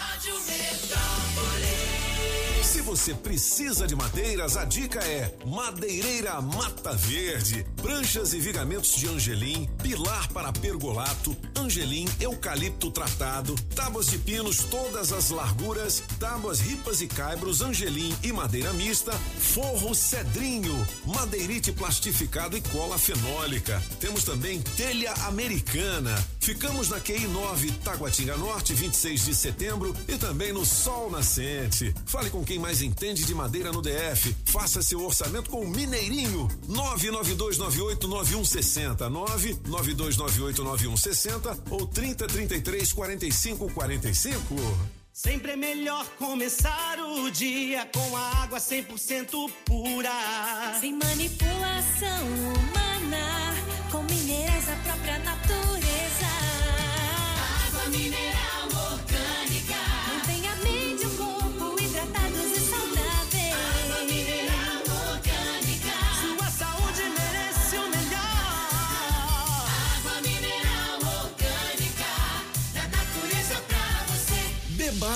Rádio Metrópolis. Se você precisa de madeiras, a dica é Madeireira Mata Verde. Pranchas e vigamentos de angelim, pilar para pergolato, angelim, eucalipto tratado, tábuas de pinos todas as larguras, tábuas ripas e caibros, angelim e madeira mista, forro cedrinho, madeirite plastificado e cola fenólica. Temos também telha americana. Ficamos na QI 9, Taguatinga Norte, 26 de setembro e também no Sol Nascente. Fale com quem mais entende de madeira no DF. Faça seu orçamento com o Mineirinho. 992989160. 992989160 ou 3033 4545. Sempre é melhor começar o dia com a água 100% pura. Sem manipulação humana,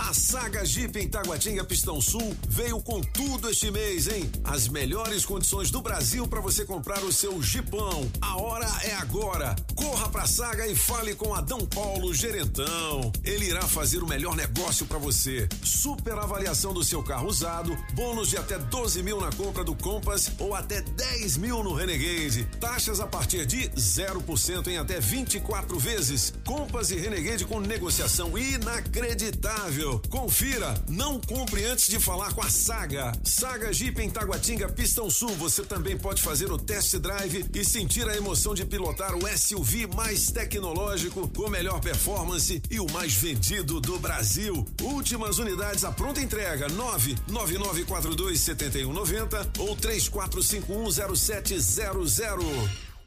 A saga Jeep em Taguatinga Pistão Sul veio com tudo este mês, hein? As melhores condições do Brasil para você comprar o seu Jeepão. A hora é agora. Corra pra saga e fale com Adão Paulo Gerentão. Ele irá fazer o melhor negócio para você. Super avaliação do seu carro usado, bônus de até 12 mil na compra do Compass ou até 10 mil no Renegade. Taxas a partir de 0% em até 24 vezes. Compass e Renegade com negociação inacreditável. Confira, não compre antes de falar com a Saga. Saga Jeep em Taguatinga, Pistão Sul. Você também pode fazer o test drive e sentir a emoção de pilotar o SUV mais tecnológico, com melhor performance e o mais vendido do Brasil. Últimas unidades à pronta entrega: 99942 7190 ou 34510700.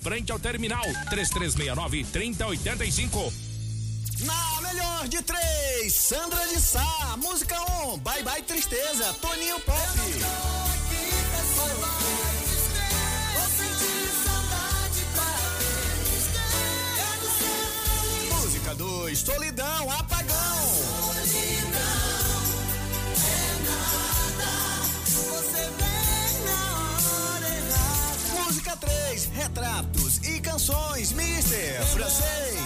frente ao terminal 3369 3085. Na melhor de três, Sandra de Sá, música 1, um, Bye Bye Tristeza, Toninho Pop. Música 2, Solidão, Apagão. Solidão retratos e canções, Mister Francês.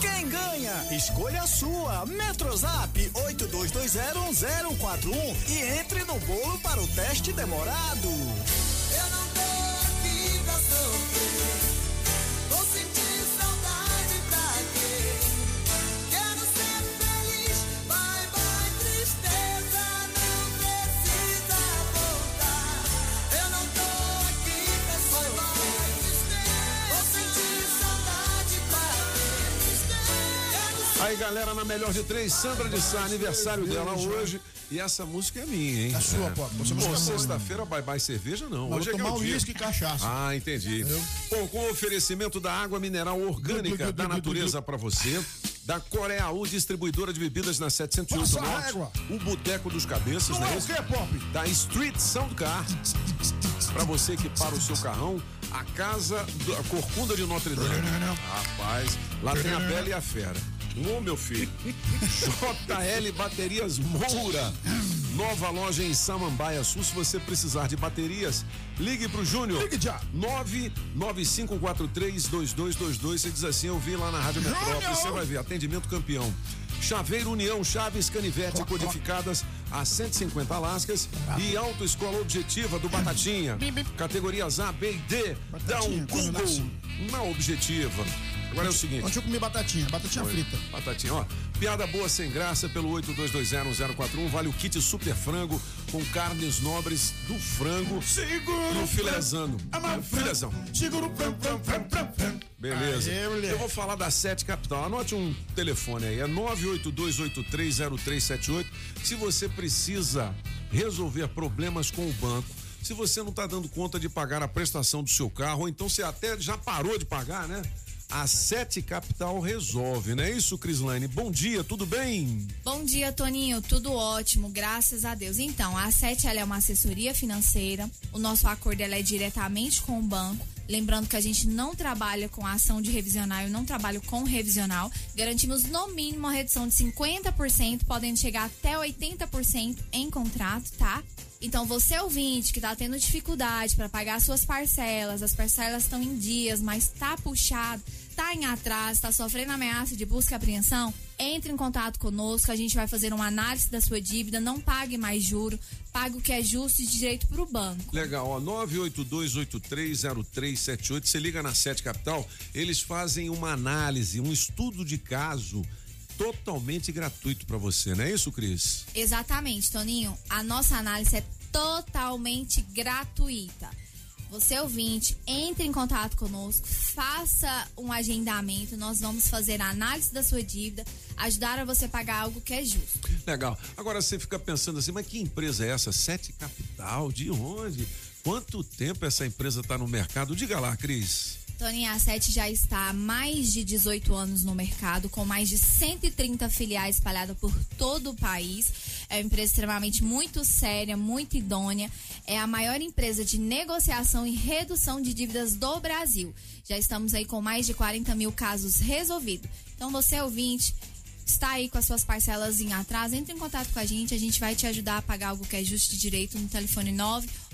Quem ganha? Escolha a sua. Metrozap 82201041 e entre no bolo para o teste demorado. Aí, galera, na melhor de três, Sandra de Sá, aniversário dela hoje. E essa música é minha, hein? É sua, pô. Essa Pô, é sexta-feira, bye bye cerveja, não. Mas Hoje é vou que é tomar o uísque e cachaça. Ah, entendi. Bom, com o oferecimento da água mineral orgânica da natureza pra você, da Coreaú, distribuidora de bebidas na 708 Passa a Norte, o Boteco dos Cabeças, Não né? é o quê, Pop? Da Street Sound Car, pra você que para o seu carrão, a casa, do- a Corcunda de Notre Dame. Rapaz, lá tem a Bela e a Fera. Ô, meu filho. JL Baterias Moura. Nova loja em Samambaia Sul. Se você precisar de baterias, ligue pro Júnior. Ligue já. 995432222. Você diz assim: Eu vi lá na Rádio! Metrópole. Você vai ver. Atendimento campeão. Chaveiro União, Chaves Canivete codificadas a 150 lascas e Autoescola Objetiva do Batatinha. Categorias A, B e D. Dá um Google na Objetiva. Agora é o seguinte. Ontem eu comi batatinha, batatinha Foi. frita. Batatinha, ó. Piada boa sem graça pelo 82201041. Vale o kit super frango com carnes nobres do frango Seguro e o filezano. Filezão. Segura o fram, fram, fram, fram, fram. Beleza. Aê. Eu vou falar da Sete Capital. Anote um telefone aí, é 982830378. Se você precisa resolver problemas com o banco, se você não está dando conta de pagar a prestação do seu carro, ou então você até já parou de pagar, né? A Sete Capital resolve, não é isso, Crislane? Bom dia, tudo bem? Bom dia, Toninho. Tudo ótimo, graças a Deus. Então, a Sete é uma assessoria financeira. O nosso acordo é diretamente com o banco. Lembrando que a gente não trabalha com ação de revisional, eu não trabalho com revisional. Garantimos no mínimo uma redução de 50%, podendo chegar até 80% em contrato, tá? Então, você ouvinte que tá tendo dificuldade para pagar suas parcelas, as parcelas estão em dias, mas tá puxado, tá em atraso, tá sofrendo ameaça de busca e apreensão, entre em contato conosco, a gente vai fazer uma análise da sua dívida, não pague mais juro, pague o que é justo e direito pro banco. Legal, ó, 982830378, você liga na Sete Capital, eles fazem uma análise, um estudo de caso totalmente gratuito para você, não é isso, Cris? Exatamente, Toninho. A nossa análise é totalmente gratuita. Você ouvinte, entre em contato conosco, faça um agendamento, nós vamos fazer a análise da sua dívida, ajudar a você pagar algo que é justo. Legal. Agora você fica pensando assim, mas que empresa é essa? Sete Capital? De onde? Quanto tempo essa empresa está no mercado? Diga lá, Cris. Toninho, a Sete já está há mais de 18 anos no mercado, com mais de 130 filiais espalhadas por todo o país. É uma empresa extremamente muito séria, muito idônea. É a maior empresa de negociação e redução de dívidas do Brasil. Já estamos aí com mais de 40 mil casos resolvidos. Então, você ouvinte, está aí com as suas parcelas em atraso, entre em contato com a gente, a gente vai te ajudar a pagar algo que é justo de direito no telefone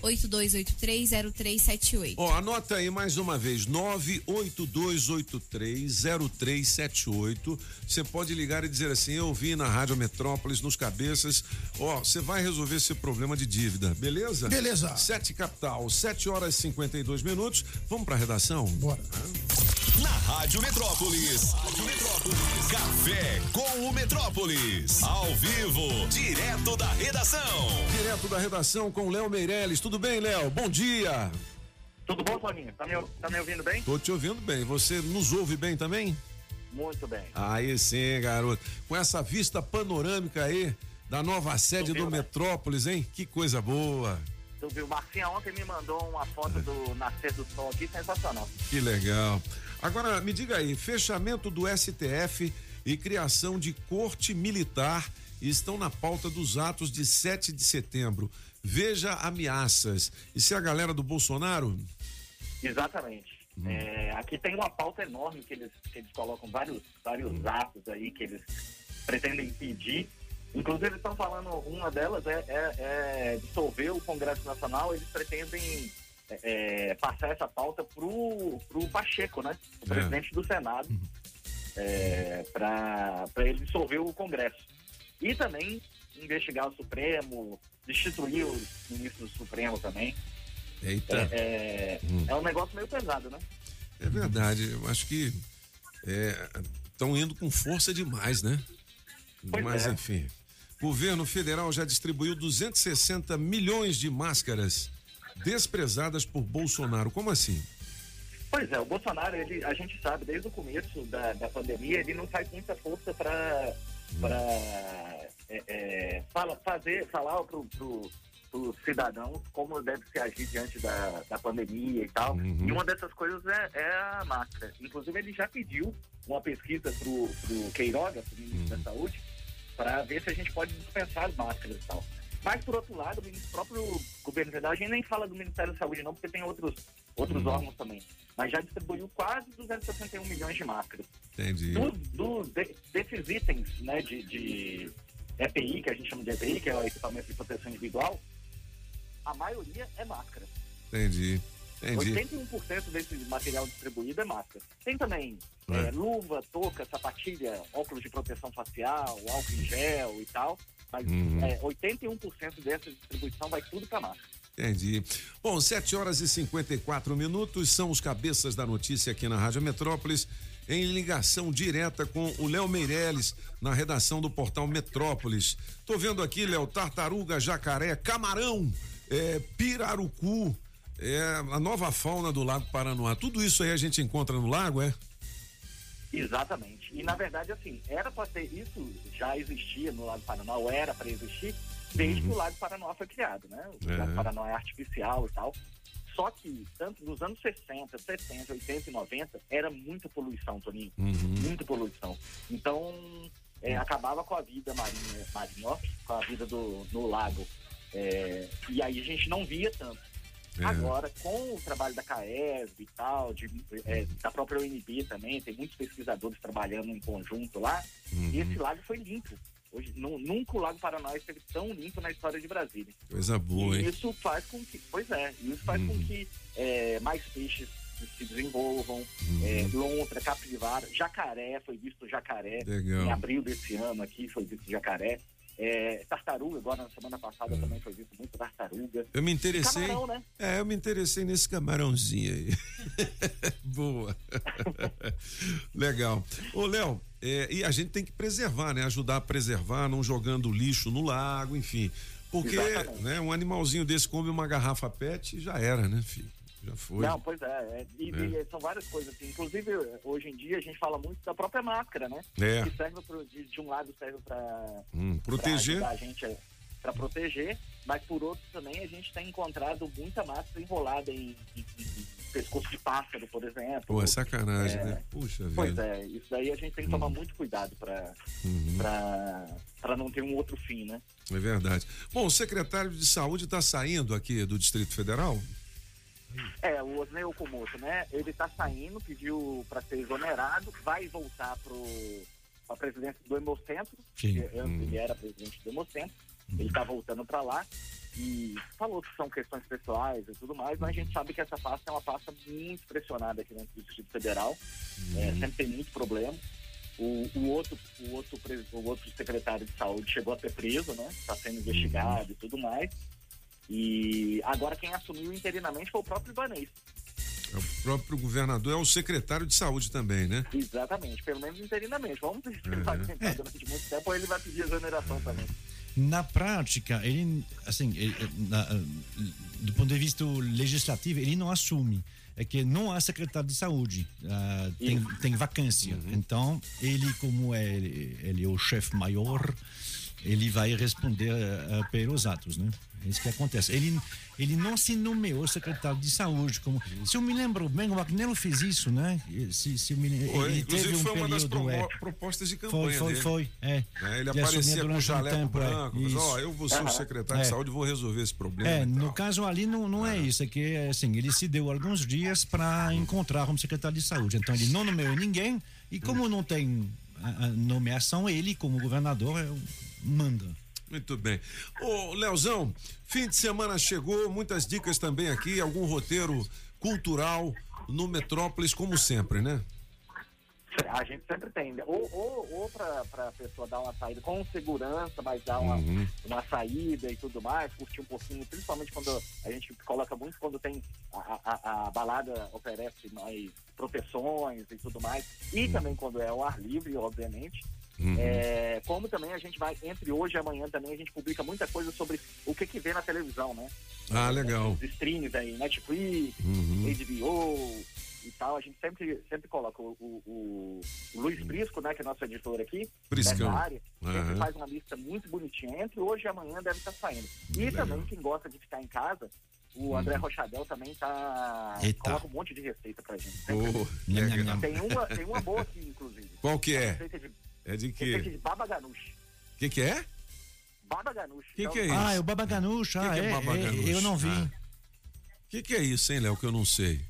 982830378. Ó, anota aí mais uma vez, 982830378. Você pode ligar e dizer assim: Eu vi na Rádio Metrópolis, nos cabeças. Ó, você vai resolver esse problema de dívida, beleza? Beleza. Sete Capital, 7 horas e 52 minutos. Vamos pra redação? Bora. Na Rádio Metrópolis. Café com o Metrópolis. Ao vivo, direto da redação. Direto da redação com Léo Meirelles. Tudo bem, Léo? Bom dia. Tudo bom, Toninho? Tá me, tá me ouvindo bem? Tô te ouvindo bem. Você nos ouve bem também? Muito bem. Aí sim, garoto. Com essa vista panorâmica aí da nova sede viu, do né? Metrópolis, hein? Que coisa boa. Tu viu? Marcinha ontem me mandou uma foto do nascer do sol aqui, sensacional. Que legal. Agora, me diga aí, fechamento do STF e criação de corte militar estão na pauta dos atos de 7 de setembro. Veja ameaças. Isso é a galera do Bolsonaro? Exatamente. É, aqui tem uma pauta enorme que eles, que eles colocam vários, vários atos aí que eles pretendem impedir. Inclusive, eles estão falando, uma delas é, é- é dissolver o Congresso Nacional, eles pretendem é, é, passar essa pauta pro, pro Pacheco, né? O É. presidente do Senado, para ele dissolver o Congresso. E também investigar o Supremo, destituir os ministros do Supremo também. Eita. É, é, Hum. é um negócio meio pesado, né? É verdade, eu acho que estão indo com força demais, né? Pois Mas é. enfim. Governo federal já distribuiu 260 milhões de máscaras desprezadas por Bolsonaro. Como assim? Pois é, o Bolsonaro, ele, a gente sabe, desde o começo da, da pandemia, ele não faz muita força para para é, é, fala, fazer, falar pro, pro, pro cidadãos como deve se agir diante da, da pandemia e tal. E uma dessas coisas é, é a máscara. Inclusive, ele já pediu uma pesquisa pro, pro Queiroga, pro ministro da Saúde, para ver se a gente pode dispensar as máscaras e tal. Mas, por outro lado, o próprio governo federal, a gente nem fala do Ministério da Saúde não, porque tem outros, outros Uhum. órgãos também. Mas já distribuiu quase 261 milhões de máscaras. Entendi. Do, do- de- desses itens né, de, de EPI, que a gente chama de EPI, que é o equipamento de proteção individual, a maioria é máscara. Entendi. Entendi. 81% desse material distribuído é máscara. Tem também É. é, luva, touca, sapatilha, óculos de proteção facial, álcool em gel e tal. Mas Uhum. é, 81% dessa distribuição vai tudo para máscara. Entendi. Bom, 7 horas e 54 minutos são os cabeças da notícia aqui na Rádio Metrópolis, em ligação direta com o Léo Meirelles, na redação do portal Metrópolis. Tô vendo aqui, Léo, tartaruga, jacaré, camarão, é, pirarucu, é, a nova fauna do Lago Paranoá. Tudo isso aí a gente encontra no lago, é? Exatamente. E na verdade, assim, era para ter isso já existia no Lago Paranoá, ou era para existir, desde que o Lago Paranoá foi criado, né? O É. Lago Paranoá é artificial e tal. Só que, tanto nos anos 60, 70, 80 e 90, era muita poluição, Toninho. Muita poluição. Então, é, acabava com a vida marinha, marinha ó, com a vida do, no lago. É, e aí a gente não via tanto. É. Agora, com o trabalho da CAES e tal, de, é, da própria UNB também, tem muitos pesquisadores trabalhando em conjunto lá, Uhum. e esse lago foi limpo. Hoje, nu- nunca o Lago Paranoá esteve tão limpo na história de Brasília. Coisa boa, e hein? isso faz com que, pois é, isso faz com Uhum. que é, mais peixes se desenvolvam, Uhum. é, lontra, capivara, jacaré, foi visto jacaré Legal. em abril desse ano aqui, foi visto jacaré. É, tartaruga, agora na semana passada também foi visto muito tartaruga. Eu me interessei. Camarão, né? É, eu me interessei nesse camarãozinho aí. (laughs) Boa. (laughs) Legal. Ô, Léo, é, e a gente tem que preservar, né? Ajudar a preservar, não jogando lixo no lago, enfim. Porque, Exatamente. né, um animalzinho desse come uma garrafa PET já era, né, filho? Já foi. Não, pois é. é, e, É. e são várias coisas. Assim. Inclusive, hoje em dia, a gente fala muito da própria máscara, né? É. Que serve pro, de, de um lado serve para Hum, proteger. a gente para proteger, mas por outro também a gente tem encontrado muita máscara enrolada em, em- em pescoço de pássaro, por exemplo. Pô, é sacanagem, É. né? Puxa vida. Pois é, isso daí a gente tem que tomar muito cuidado para Uhum. para não ter um outro fim, né? É verdade. Bom, o secretário de saúde está saindo aqui do Distrito Federal? É, o Osnei Okumoto, né? Ele tá saindo, pediu para ser exonerado, vai voltar pro a presidência do Hemocentro, que antes ele era presidente do Hemocentro, ele tá voltando para lá e falou que são questões pessoais e tudo mais, mas a gente sabe que essa pasta é uma pasta muito pressionada aqui dentro do Distrito Federal, é, sempre tem muito problema. O, o outro, o, outro, o outro secretário de saúde chegou a ser preso, né? Está sendo investigado e tudo mais. E agora quem assumiu interinamente foi o próprio Ibanez. É o próprio governador, é o secretário de saúde também, né? Exatamente, pelo menos interinamente. Vamos ver se ele É. vai tentar durante muito tempo ou ele vai pedir exoneração também. Na prática, ele, assim, ele, na, do ponto de vista legislativo, ele não assume. É que não há secretário de saúde, ah, tem, tem vacância. Então, ele, como é, ele, ele é o chefe maior, ele vai responder ah, pelos atos, né? É isso que acontece. Ele, ele não se nomeou secretário de saúde, como se eu me lembro bem, o Agnello fez isso, né? Se, se me, Foi, ele teve um foi uma das promo- é, propostas de foi, campanha foi, dele. foi, é. Né, Ele aparecia com um jaleco tempo, é, branco, isso. ó, eu vou ser o secretário de É. saúde, vou resolver esse problema. É, no caso ali não, não é isso, é que assim, ele se deu alguns dias para encontrar como secretário de saúde. Então ele não nomeou ninguém e como não tem a, a nomeação, ele, como governador, é manda. Muito bem. Ô, Leozão, fim de semana chegou, muitas dicas também aqui, algum roteiro cultural no Metrópolis, como sempre, né? A gente sempre tem. né? Ou, ou, ou pra, pra pessoa dar uma saída com segurança, mas dar uma, Uhum. uma saída e tudo mais, curtir um pouquinho, principalmente quando a gente coloca muito quando tem a, a, a balada oferece mais proteções e tudo mais. E também quando é ao ar livre, obviamente. Uhum. É, como também a gente vai, entre hoje e amanhã também, a gente publica muita coisa sobre o que, que vê na televisão, né? Ah, legal. Os streams aí, Netflix, Uhum. HBO e tal, a gente sempre, sempre coloca o, o, o- Luiz Brisco, né, que é nosso editor aqui, Briscão. dessa área, sempre faz uma lista muito bonitinha. Entre hoje e amanhã deve estar saindo. E Legal. também quem gosta de ficar em casa, o André Rochadel também tá. Eita. coloca um monte de receita pra gente. Legal. Tem uma, tem uma boa aqui, inclusive. Qual que é? Receita de, É de receita quê? de baba ganoush. O que, que é? Baba ganoush. Que Então, que é isso? Ah, é o Baba Ganoush. Que Ah, que é é, Baba é, Ganoush? eu não vi. Ah. O que, que é isso, hein, Léo, que eu não sei?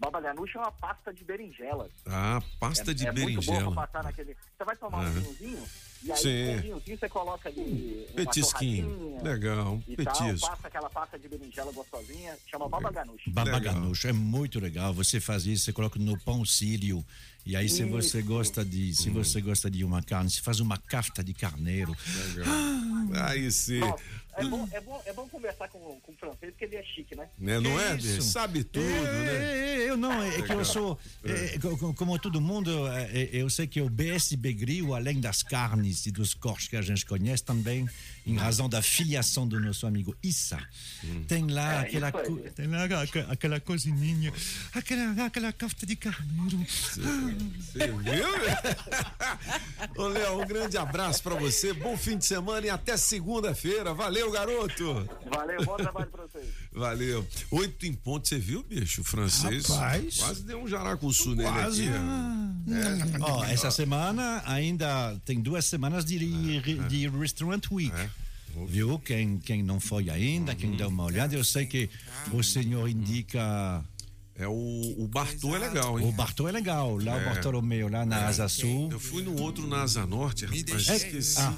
Baba ganoush é uma pasta de berinjela. Ah, pasta é, de é Muito boa berinjela. pra passar naquele. Você vai tomar um Aham. vinhozinho e aí Sim. vinhozinho você coloca ali. uma Petisquinho. Legal, um e petisco. Tal, passa aquela pasta de berinjela gostosinha, chama baba ganoush. Baba ganoush é muito legal. Você faz isso, você coloca no pão sírio. E aí, se você Isso. gosta de, se você gosta de uma carne, você faz uma kafta de carneiro. Aí sim. Nossa, é, bom, é, bom, é bom conversar com, com o francês, porque ele é chique, né? Né, não é? Isso. Sabe tudo, né? É, é, eu não, é que Legal. eu sou, é, co- como todo mundo, é, é, eu sei que o BSB Grill, além das carnes e dos cortes que a gente conhece, também, em razão da filiação do nosso amigo Issa, tem lá É, aquela, co- tem lá aquela, cozininha, aquela, aquela kafta de carneiro. Você viu? Ô, Léo, um grande abraço pra você, bom fim de semana e até segunda-feira. Valeu, garoto. Valeu, bom trabalho pra vocês. Valeu. Oito em ponto, você viu, bicho? O francês Rapaz. quase deu um jaracuçu nele Quase. aqui. ó. Ó, essa semana ainda tem duas semanas de, de Restaurant Week. Viu? Quem, quem não foi ainda, quem deu uma olhada, eu sei que o senhor indica. É o, o Bartô é legal, hein? O Bartô é legal, lá o É. Bartolomeu, lá na Asa Sul. Eu fui no outro na Asa Norte, rapaz. É- Esqueci. ah,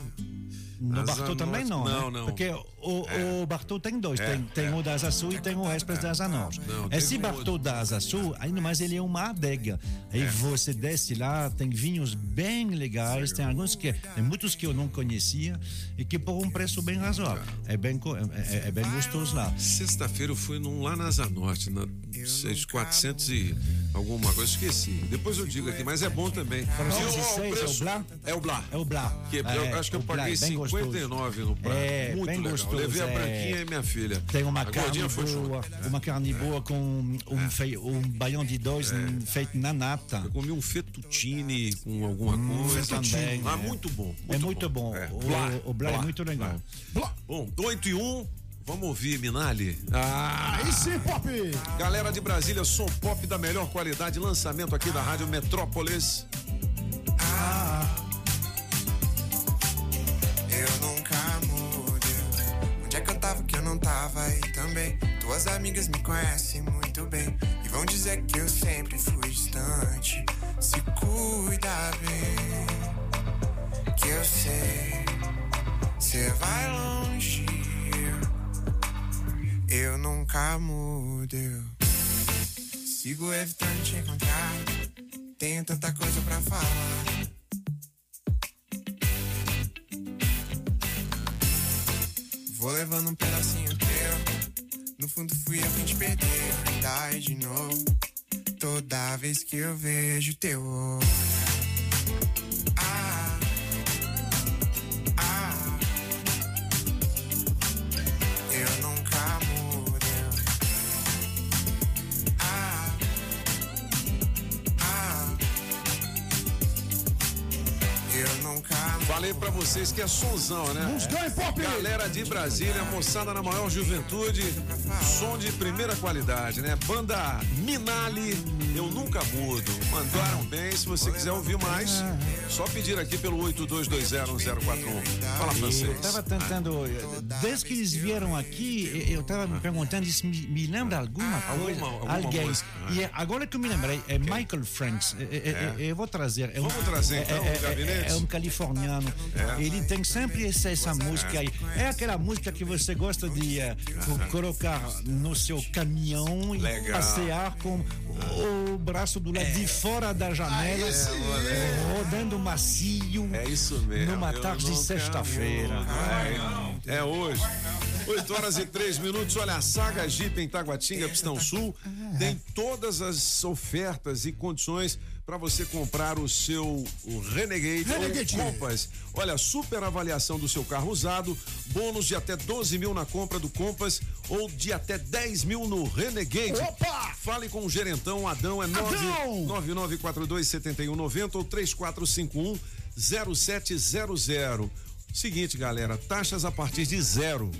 no Bartô também não, Não, né? não. Porque o, É. o Bartô tem dois, É, tem, tem é. o da Asa Sul e tem o Express da Asa Norte. Não, teve Esse Bartô da Asa Sul, ainda mais ele é uma adega. Aí você desce lá, tem vinhos bem legais, tem alguns que, tem muitos que eu não conhecia e que por um preço bem razoável. É bem, é, é- é bem gostoso lá. Sexta-feira eu fui num lá na Asa Norte, na seis- 400 e alguma coisa, esqueci. Depois eu digo aqui, mas é bom também. Ó, 406 é o Blá? É o Blá. É o Blá. Que eu É, acho que eu paguei é bem gostoso. 59 no Blá. É, Muito bem legal. gostoso, Levei a é. branquinha e minha filha. Tem uma a carne boa, uma carne boa com um, fei, um baião de dois hum, feito na nata. Eu comi um fettuccine com alguma coisa. também, Ah, é. muito bom. é muito bom. É. O, Blá, o Blá é muito legal. Blá. Bom, 8 e 1. Vamos ouvir, Minali? Ah, Aí sim, Pop! Galera de Brasília, som pop da melhor qualidade, lançamento aqui da Rádio Metrópolis. Eu nunca mudei. Onde é que eu tava que eu não tava aí também? Tuas amigas me conhecem muito bem e vão dizer que eu sempre fui distante. Se cuida bem, que eu sei, cê vai longe. Eu nunca mudei. Sigo evitando te encontrar. Tenho tanta coisa pra falar. Vou levando um pedacinho teu. No fundo fui eu quem te perdeu. Daí de novo. Toda vez que eu vejo teu olhar. Falei pra vocês que é sonzão, né? Musgão e pop. Galera de Brasília, moçada na maior juventude, som de primeira qualidade, né? Banda Minali, eu nunca mudo. Mandaram bem, se você quiser ouvir mais, só pedir aqui pelo 82201041. Fala, Eu francês. estava tentando, desde que eles vieram aqui, eu estava me perguntando se me, me lembra alguma coisa, alguma- alguma alguém. música. E é- agora que eu me lembrei, é Michael Franks. É, é, é, Eu vou trazer. É um- Vamos trazer, é- então, é, é- gabinete? É um californiano. É. Ele tem sempre essa, essa música aí. É aquela música que você gosta de co- colocar no seu caminhão e Legal. passear com o braço do lado de fora da janela, eh, rodando macio. É isso mesmo. Numa eu tarde de sexta-feira. É, é hoje. 8 horas e 3 minutos. Olha, a Saga Jeep em Taguatinga, Pistão Sul, tem todas as ofertas e condições para você comprar o seu o Renegade, Renegade. ou Compass. Olha, super avaliação do seu carro usado, bônus de até 12 mil na compra do Compass ou de até 10 mil no Renegade. Opa! Fale com o gerentão Adão, é 9 Adão! 9942-7190 ou 3451 0700. Seguinte, galera, taxas a partir de zero.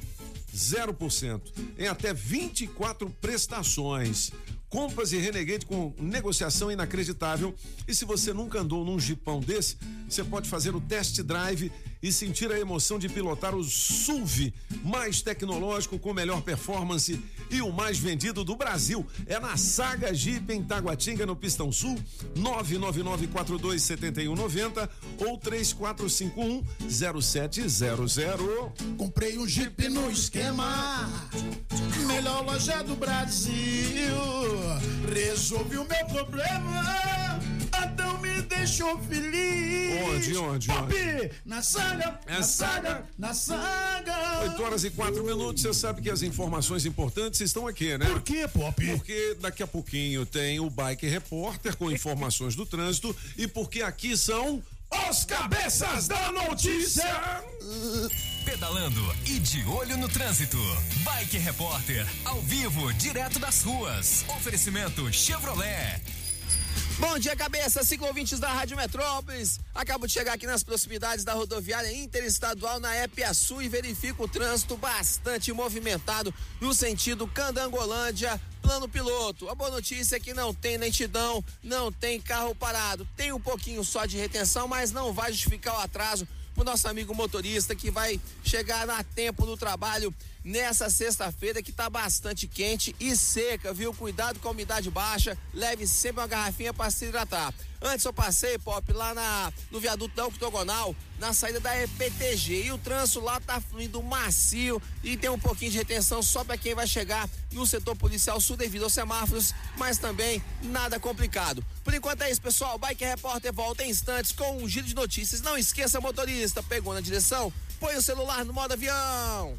0% em até 24 prestações. Compass e Renegade com negociação inacreditável. E se você nunca andou num jipão desse, você pode fazer o test drive e sentir a emoção de pilotar o SUV mais tecnológico, com melhor performance e o mais vendido do Brasil. É na Saga Jeep em Taguatinga, no Pistão Sul, 999427190 ou 34510700. Comprei um Jeep no esquema. Melhor loja do Brasil. Resolvi o meu problema. Adão me deixou feliz. Onde, onde, Pop, onde? na saga, É na saga. saga, na saga. 8 horas e 4 minutos, você sabe que as informações importantes estão aqui, né? Por quê, Pop? Porque daqui a pouquinho tem o Bike Repórter com informações do trânsito e porque aqui são os cabeças da notícia. Pedalando e de olho no trânsito. Bike Repórter, ao vivo, direto das ruas. Oferecimento Chevrolet. Bom dia, cabeça, ciclovintes da Rádio Metrópolis. Acabo de chegar aqui nas proximidades da rodoviária interestadual na Epiaçu e verifico o trânsito bastante movimentado no sentido Candangolândia, plano piloto. A boa notícia é que não tem lentidão, não tem carro parado. Tem um pouquinho só de retenção, mas não vai justificar o atraso pro nosso amigo motorista que vai chegar a tempo no trabalho nessa sexta-feira que tá bastante quente e seca, viu? Cuidado com a umidade baixa, leve sempre uma garrafinha para se hidratar. Antes eu passei, Pop, lá na, no viaduto da Octogonal, na saída da EPTG. E o trânsito lá tá fluindo macio e tem um pouquinho de retenção só para quem vai chegar no setor policial sul devido aos semáforos, mas também nada complicado. Por enquanto é isso, pessoal. Bike Repórter volta em instantes com um giro de notícias. Não esqueça, motorista, pegou na direção? Põe o celular no modo avião.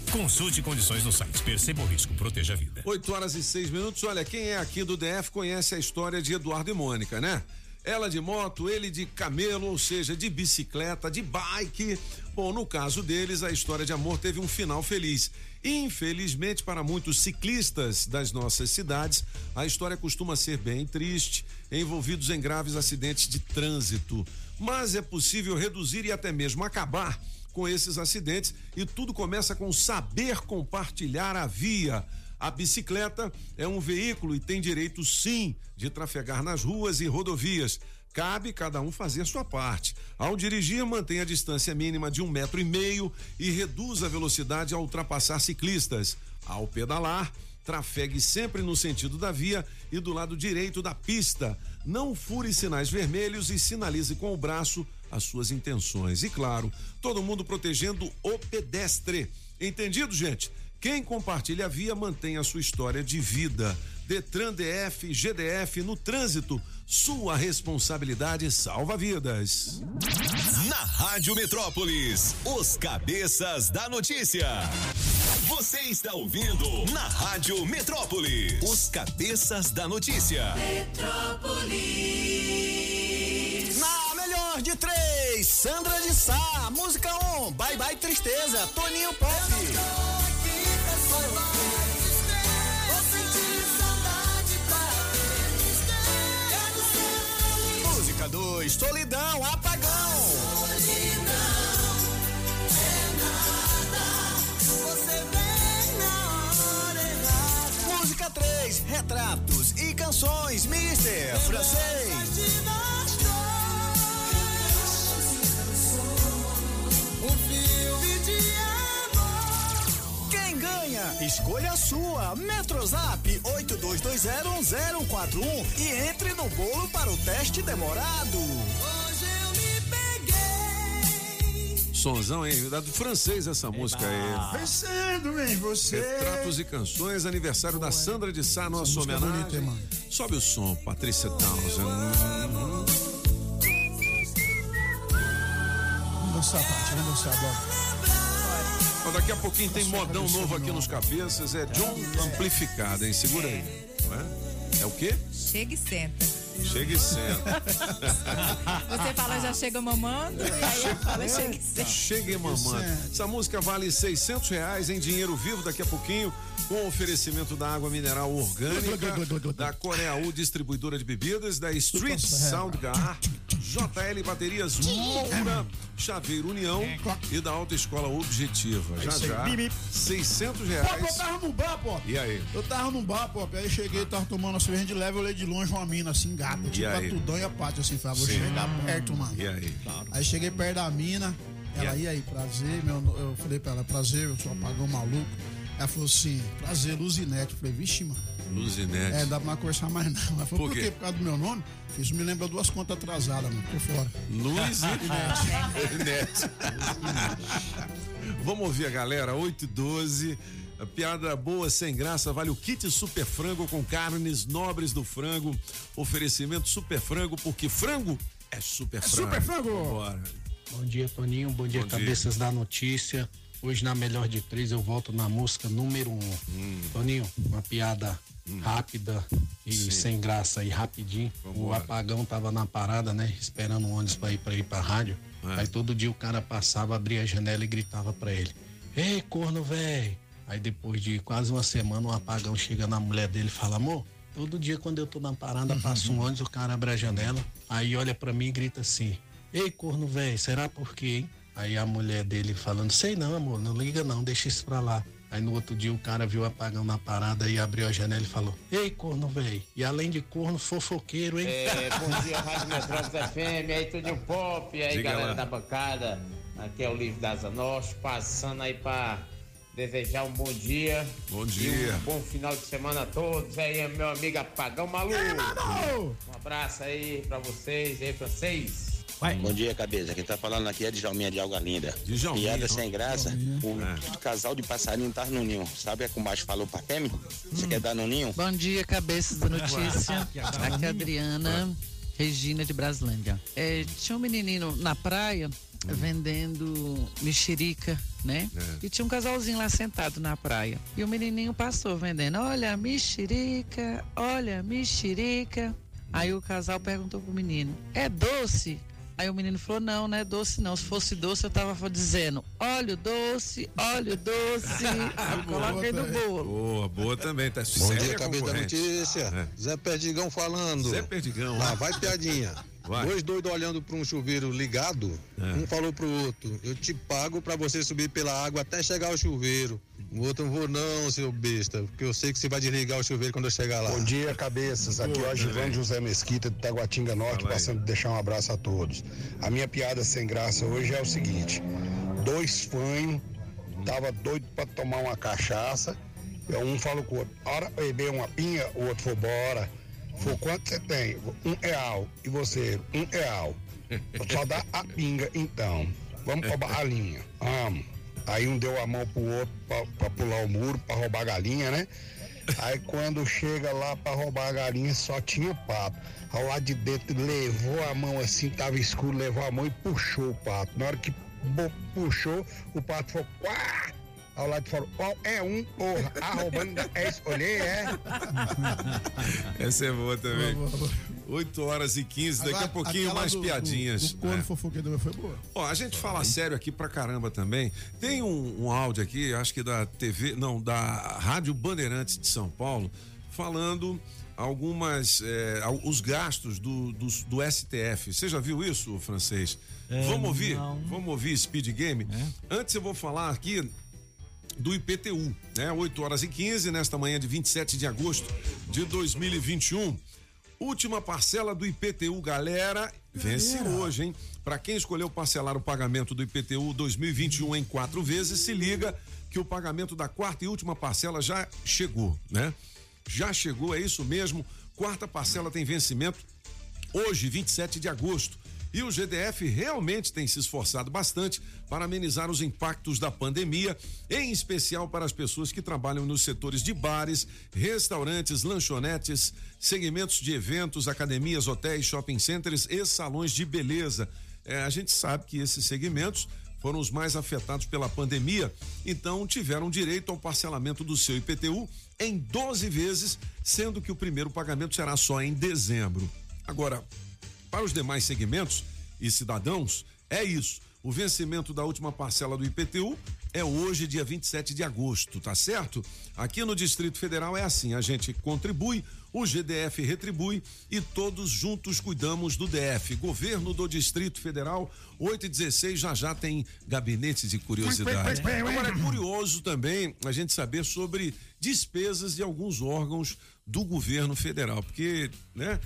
Consulte condições no site. Perceba o risco, proteja a vida. 8 horas e 6 minutos. Olha, quem é aqui do DF conhece a história de Eduardo e Mônica, né? Ela de moto, ele de camelo, ou seja, de bicicleta, de bike. Bom, no caso deles, a história de amor teve um final feliz. Infelizmente, para muitos ciclistas das nossas cidades, a história costuma ser bem triste, envolvidos em graves acidentes de trânsito. Mas é possível reduzir e até mesmo acabar com esses acidentes e tudo começa com saber compartilhar a via. A bicicleta é um veículo e tem direito sim de trafegar nas ruas e rodovias. Cabe cada um fazer sua parte. Ao dirigir, mantenha a distância mínima de um metro e meio e reduza a velocidade ao ultrapassar ciclistas. Ao pedalar, trafegue sempre no sentido da via e do lado direito da pista. Não fure sinais vermelhos e sinalize com o braço as suas intenções. E claro, todo mundo protegendo o pedestre. Entendido, gente? Quem compartilha a via mantém a sua história de vida. Detran DF, GDF no trânsito. Sua responsabilidade salva vidas. Na Rádio Metrópolis, os cabeças da notícia. Você está ouvindo na Rádio Metrópolis, os cabeças da notícia. Metrópolis. Melhor de três, Sandra de Sá, música 1, um, Bye Bye Tristeza, Toninho Pop. Música 2, Solidão, Apagão. Música 3, Retratos e Canções, Mister Francês. Quem ganha? Escolha a sua. Metrozap 82201041 e entre no bolo para o teste demorado. Sonzão, hein? Da do francês essa música aí. Pensando em você. Retratos e canções, aniversário da Sandra de Sá, nossa é homenagem. bonita? Sobe o som, Patrícia Townsend. Dançar, Paty, vamos dançar agora. Ó, daqui a pouquinho tem modão novo aqui nos cabeças, é John Amplificado, hein? Segura aí. Não é? É o quê? Chega e senta. Chega e senta. Você fala já chega mamando e aí fala chega e senta. Chega e mamando. Essa música vale 600 reais em dinheiro vivo daqui a pouquinho, com oferecimento da água mineral orgânica, da Coreaú Distribuidora de Bebidas, da Street Sound Gar, JL Baterias Moura, Chaveiro União e da Autoescola Objetiva. Já É já, Bibi. 600 Pô, eu reais. tava num bar, pô. E aí? Eu tava num bar, pô. Aí cheguei, tava tomando uma cerveja de leve, eu olhei de longe uma mina assim, gata, tipo a aí? Tudão e a Paty, assim, falei, vou Sim. chegar perto, mano. E aí? Aí cheguei perto da mina, ela, e aí, prazer, meu, eu falei pra ela, prazer, eu sou apagão maluco. Ela falou assim, prazer, Luzinete. Eu falei, vixe, mano. Luzinete. É, dá pra conversar mais não. Ela falou, Por por, quê? quê? Por causa do meu nome? Isso me lembra duas contas atrasadas, mano, por fora. Luzinete. (laughs) Vamos ouvir a galera, 8 e 12. A piada boa, sem graça, vale o kit Super Frango com carnes nobres do frango. Oferecimento Super Frango, porque frango é super frango. super frango! Bora. Bom dia, Toninho. Bom dia, Bom dia. cabeças da notícia. Hoje, na melhor de três, eu volto na música número um. Hum. Toninho, uma piada rápida e Sim. sem graça e rapidinho. O apagão tava na parada, né? Esperando um ônibus pra ir pra ir pra rádio. É. Aí todo dia o cara passava, abria a janela e gritava pra ele: Ei, corno velho! Aí depois de quase uma semana, o apagão chega na mulher dele e fala: Amor, todo dia quando eu tô na parada, passa um ônibus, o cara abre a janela, aí olha pra mim e grita assim: Ei, corno velho, será por quê, hein? Aí a mulher dele falando: Sei não, amor, não liga não, deixa isso pra lá. Aí no outro dia o cara viu o apagão na parada e abriu a janela e falou: Ei, corno velho, e além de corno, fofoqueiro, hein? É, bom dia, Rádio Metrópolis FM, aí tudo pop, aí Diga galera lá. da bancada, aqui é o Livro das Norte, passando aí pra desejar um bom dia. Bom E dia. um bom final de semana a todos, aí é meu amigo Apagão Maluco. Um abraço aí pra vocês, aí francês. Bom dia, cabeça. Quem tá falando aqui é Djalminha de Alga Linda. Djalminha, Piada ó. sem graça. O É. casal de passarinho tá no ninho. Sabe o que o macho falou pra fêmea? Você quer dar no ninho? Bom dia, cabeças da notícia. Aqui é a Adriana Regina de Braslândia. É, tinha um menininho na praia vendendo mexerica, né? É. E tinha um casalzinho lá sentado na praia. E o menininho passou vendendo: Olha, mexerica, olha, mexerica. Aí o casal perguntou pro menino: É doce? Aí o menino falou: Não, não é doce, não. Se fosse doce, eu tava dizendo: Óleo doce, óleo doce. (laughs) Coloquei no bolo. Boa, boa também. Tá Bom dia, a cabeça da notícia. É. Zé Perdigão falando. Zé Perdigão. Lá vai piadinha. (laughs) Vai. Dois doidos olhando para um chuveiro ligado. É. Um falou pro outro: Eu te pago para você subir pela água até chegar ao chuveiro. O outro não vou não, seu besta, porque eu sei que você vai desligar o chuveiro quando eu chegar lá. Bom dia, cabeças. Aqui é o Agilão José Mesquita, de Taguatinga Norte, passando a deixar um abraço a todos. A minha piada sem graça hoje é o seguinte: dois fanhos, tava doido para tomar uma cachaça. e Um falou com o outro, hora beber uma pinha, o outro falou, bora. Falou, quanto você tem? Um real. E você? Um real. Só dá a pinga, então. Vamos roubar a linha. Vamos. Aí um deu a mão pro outro pra, pra pular o muro, pra roubar a galinha, né? Aí quando chega lá pra roubar a galinha, só tinha pato. Ao lado de dentro, levou a mão assim, tava escuro, levou a mão e puxou o pato. Na hora que puxou, o pato falou, quá! Ao lado de fora, ó, é um, porra, (laughs) a roubando, da- é isso, olhei, é. (laughs) Essa é boa também. 8 horas e 15, daqui a pouquinho aquela mais do- piadinhas. Do, do corno É. fofoqueiro foi boa. Ó, a gente fala sério aqui pra caramba também. Tem um, um áudio aqui, acho que da TV, não, da Rádio Bandeirantes de São Paulo, falando algumas, é, os gastos do, dos- do STF. Você já viu isso, francês? É, Vamos ouvir? não. Vamos ouvir Speed Game? É. Antes eu vou falar aqui do IPTU, né? 8 horas e 15, nesta manhã de 27 de agosto de 2021. Última parcela do IPTU, galera. Vence hoje, hein? Para quem escolheu parcelar o pagamento do IPTU 2021 em quatro vezes, se liga que o pagamento da quarta e última parcela já chegou, né? Já chegou, é isso mesmo. Quarta parcela tem vencimento hoje, 27 de agosto. E o GDF realmente tem se esforçado bastante para amenizar os impactos da pandemia, em especial para as pessoas que trabalham nos setores de bares, restaurantes, lanchonetes, segmentos de eventos, academias, hotéis, shopping centers e salões de beleza. É, a gente sabe que esses segmentos foram os mais afetados pela pandemia, então tiveram direito ao parcelamento do seu IPTU em 12 vezes, sendo que o primeiro pagamento será só em dezembro. Agora, para os demais segmentos e cidadãos, é isso. O vencimento da última parcela do IPTU é hoje, dia 27 de agosto, tá certo? Aqui no Distrito Federal é assim: a gente contribui, o GDF retribui e todos juntos cuidamos do DF. Governo do Distrito Federal, 8 e 16 já já tem gabinetes de curiosidade. Agora é curioso também a gente saber sobre despesas de alguns órgãos do governo federal, porque, né?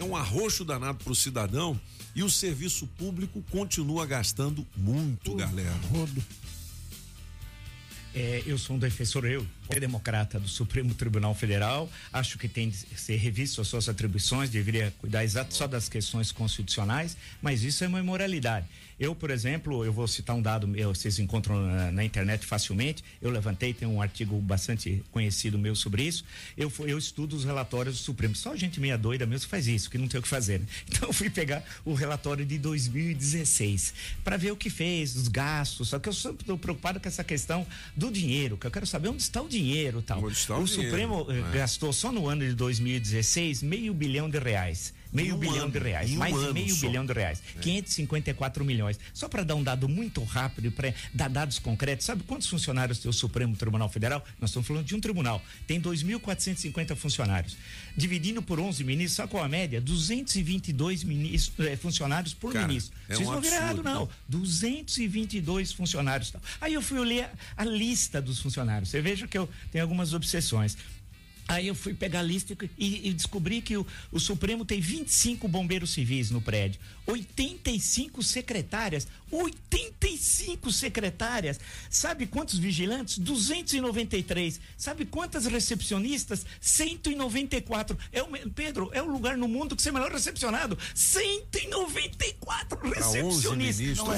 É um arroxo danado para o cidadão e o serviço público continua gastando muito, galera. É, eu sou um defensor, eu, democrata do Supremo Tribunal Federal. Acho que tem de ser revisto as suas atribuições, deveria cuidar exato só das questões constitucionais, mas isso é uma imoralidade. Eu, por exemplo, eu vou citar um dado meu, vocês encontram na, na internet facilmente. Eu levantei, tem um artigo bastante conhecido meu sobre isso. Eu, eu estudo os relatórios do Supremo. Só gente meia doida mesmo faz isso, que não tem o que fazer. Né? (laughs) Então eu fui pegar o relatório de 2016 para ver o que fez, os gastos. Só que eu sempre estou preocupado com essa questão do dinheiro, que eu quero saber onde está o dinheiro, tal. Onde está o o dinheiro, Supremo eh, né? gastou só no ano de 2016 meio bilhão de reais. Meio um bilhão ano, de reais, um mais ano meio só. bilhão de reais. 554 milhões. Só para dar um dado muito rápido, para dar dados concretos, sabe quantos funcionários tem o Supremo Tribunal Federal? Nós estamos falando de um tribunal. Tem 2.450 funcionários. Dividindo por 11 ministros, sabe qual a média? 222 ministros, eh, funcionários por Cara, ministro. é Vocês um não viram errado, não. não. 222 funcionários. Aí eu fui ler a lista dos funcionários. Você veja que eu tenho algumas obsessões. Aí eu fui pegar a lista e, e descobri que o, o Supremo tem 25 bombeiros civis no prédio, 85 secretárias, 85 secretárias. Sabe quantos vigilantes? 293. Sabe quantas recepcionistas? 194. É o, Pedro, é o lugar no mundo que você é melhor recepcionado. 194 Pra 11 recepcionistas. Não é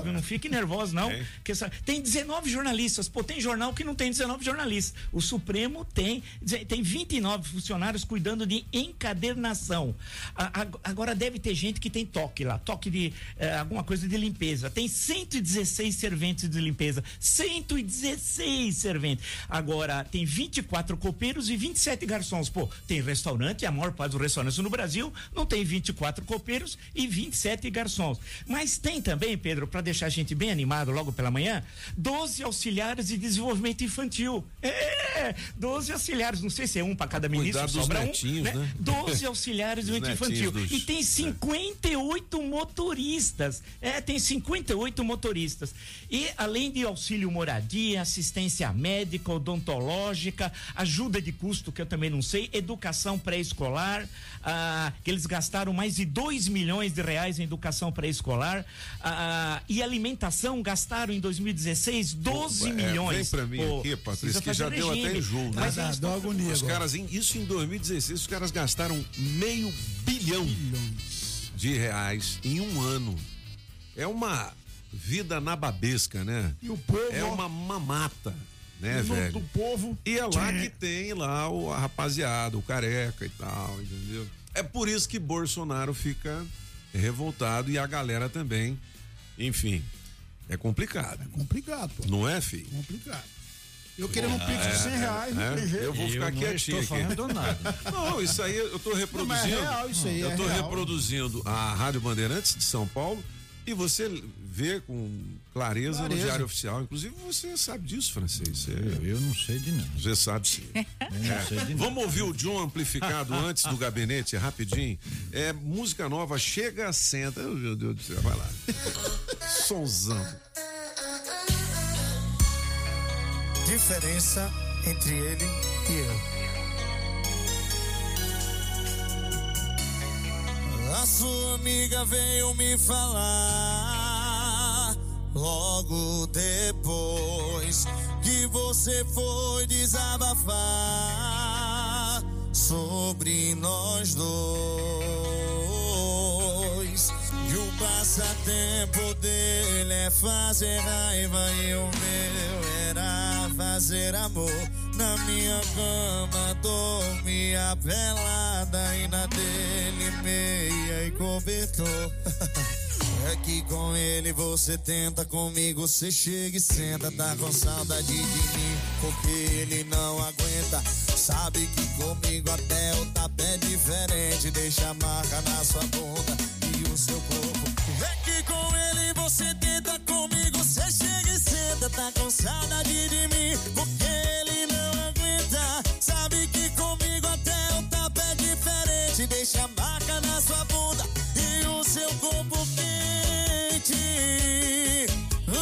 viu? não fique nervoso não. É. Que essa- tem 19 jornalistas. Pô, tem jornal que não tem 19 jornalistas. O Supremo tem tem 29 funcionários cuidando de encadernação. A- a- agora deve ter gente que tem toque lá, toque de eh, alguma coisa de limpeza. Tem 116 serventes de limpeza. 116 serventes. Agora tem 24 copeiros e 27 garçons. Pô, tem restaurante, a maior parte dos restaurantes no Brasil não tem 24 copeiros e 27 garçons. Mas tem também, Pedro, para deixar a gente bem animado logo pela manhã, 12 auxiliares de desenvolvimento infantil. É, 12 auxiliares, não sei se é um para cada ministro, sobra um, netinhos, né? 12 (laughs) auxiliares desenvolvimento infantil. dos- E tem 58 motoristas. É, tem 58 motoristas. E além de auxílio moradia, assistência médica, odontológica, ajuda de custo, que eu também não sei, educação pré-escolar, ah, que eles gastaram mais de 2 milhões de reais em educação pré-escolar, ah, e alimentação gastaram em 2016 12 É, milhões. Vem pra mim Pô, aqui, Patrícia, que já deu até enjoo, né? Mas eles tão- Os caras, em- isso em 2016, os caras gastaram meio bilhão de reais em um ano. É uma vida nababesca, né? E o povo, É uma mamata, né, do- velho? do povo. E é lá que tem lá o, a rapaziada, o careca e tal, entendeu? É por isso que Bolsonaro fica revoltado e a galera também. Enfim, é complicado. Complicado, pô. Não é, filho? Complicado. Eu querendo um Ah, pix de é, 100 reais, não é. tem jeito. Eu vou ficar não quietinho estou aqui. falando nada. (laughs) Não, isso aí eu tô reproduzindo. Não, mas é real isso aí, eu é tô real. reproduzindo a Rádio Bandeirantes de São Paulo e você vê com clareza, no Clareza. Diário Oficial. Inclusive, você sabe disso, francês. Você, Eu não sei de nada. você sabe sim. Eu não sei de nada. Vamos ouvir o John amplificado (laughs) antes do gabinete, rapidinho. É música nova, chega, senta. Meu Deus do céu, vai lá. (laughs) Sonzão. Diferença entre ele e eu. A sua amiga veio me falar logo depois que você foi desabafar sobre nós dois. E o passatempo dele é fazer raiva e o meu era fazer amor. Na minha cama dormia pelada e na dele meia e cobertor. (laughs) É que com ele você tenta, comigo você chega e senta. Tá com saudade de mim, porque ele não aguenta. Sabe que comigo até o tapé é diferente. Deixa a marca na sua bunda e o seu corpo. É que com ele você tenta, Tá com saudade de mim, porque ele não aguenta. Sabe que comigo até o tapé é diferente. Deixa a marca na sua bunda e o seu corpo quente. Uh,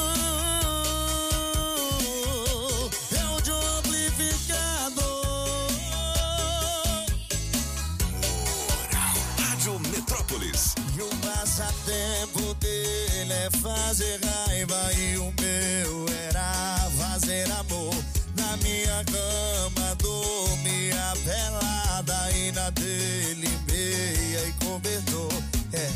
é o de um amplificador. Rádio Metrópolis. E o passatempo dele é fazer pelada e na dele meia e cobertor. É.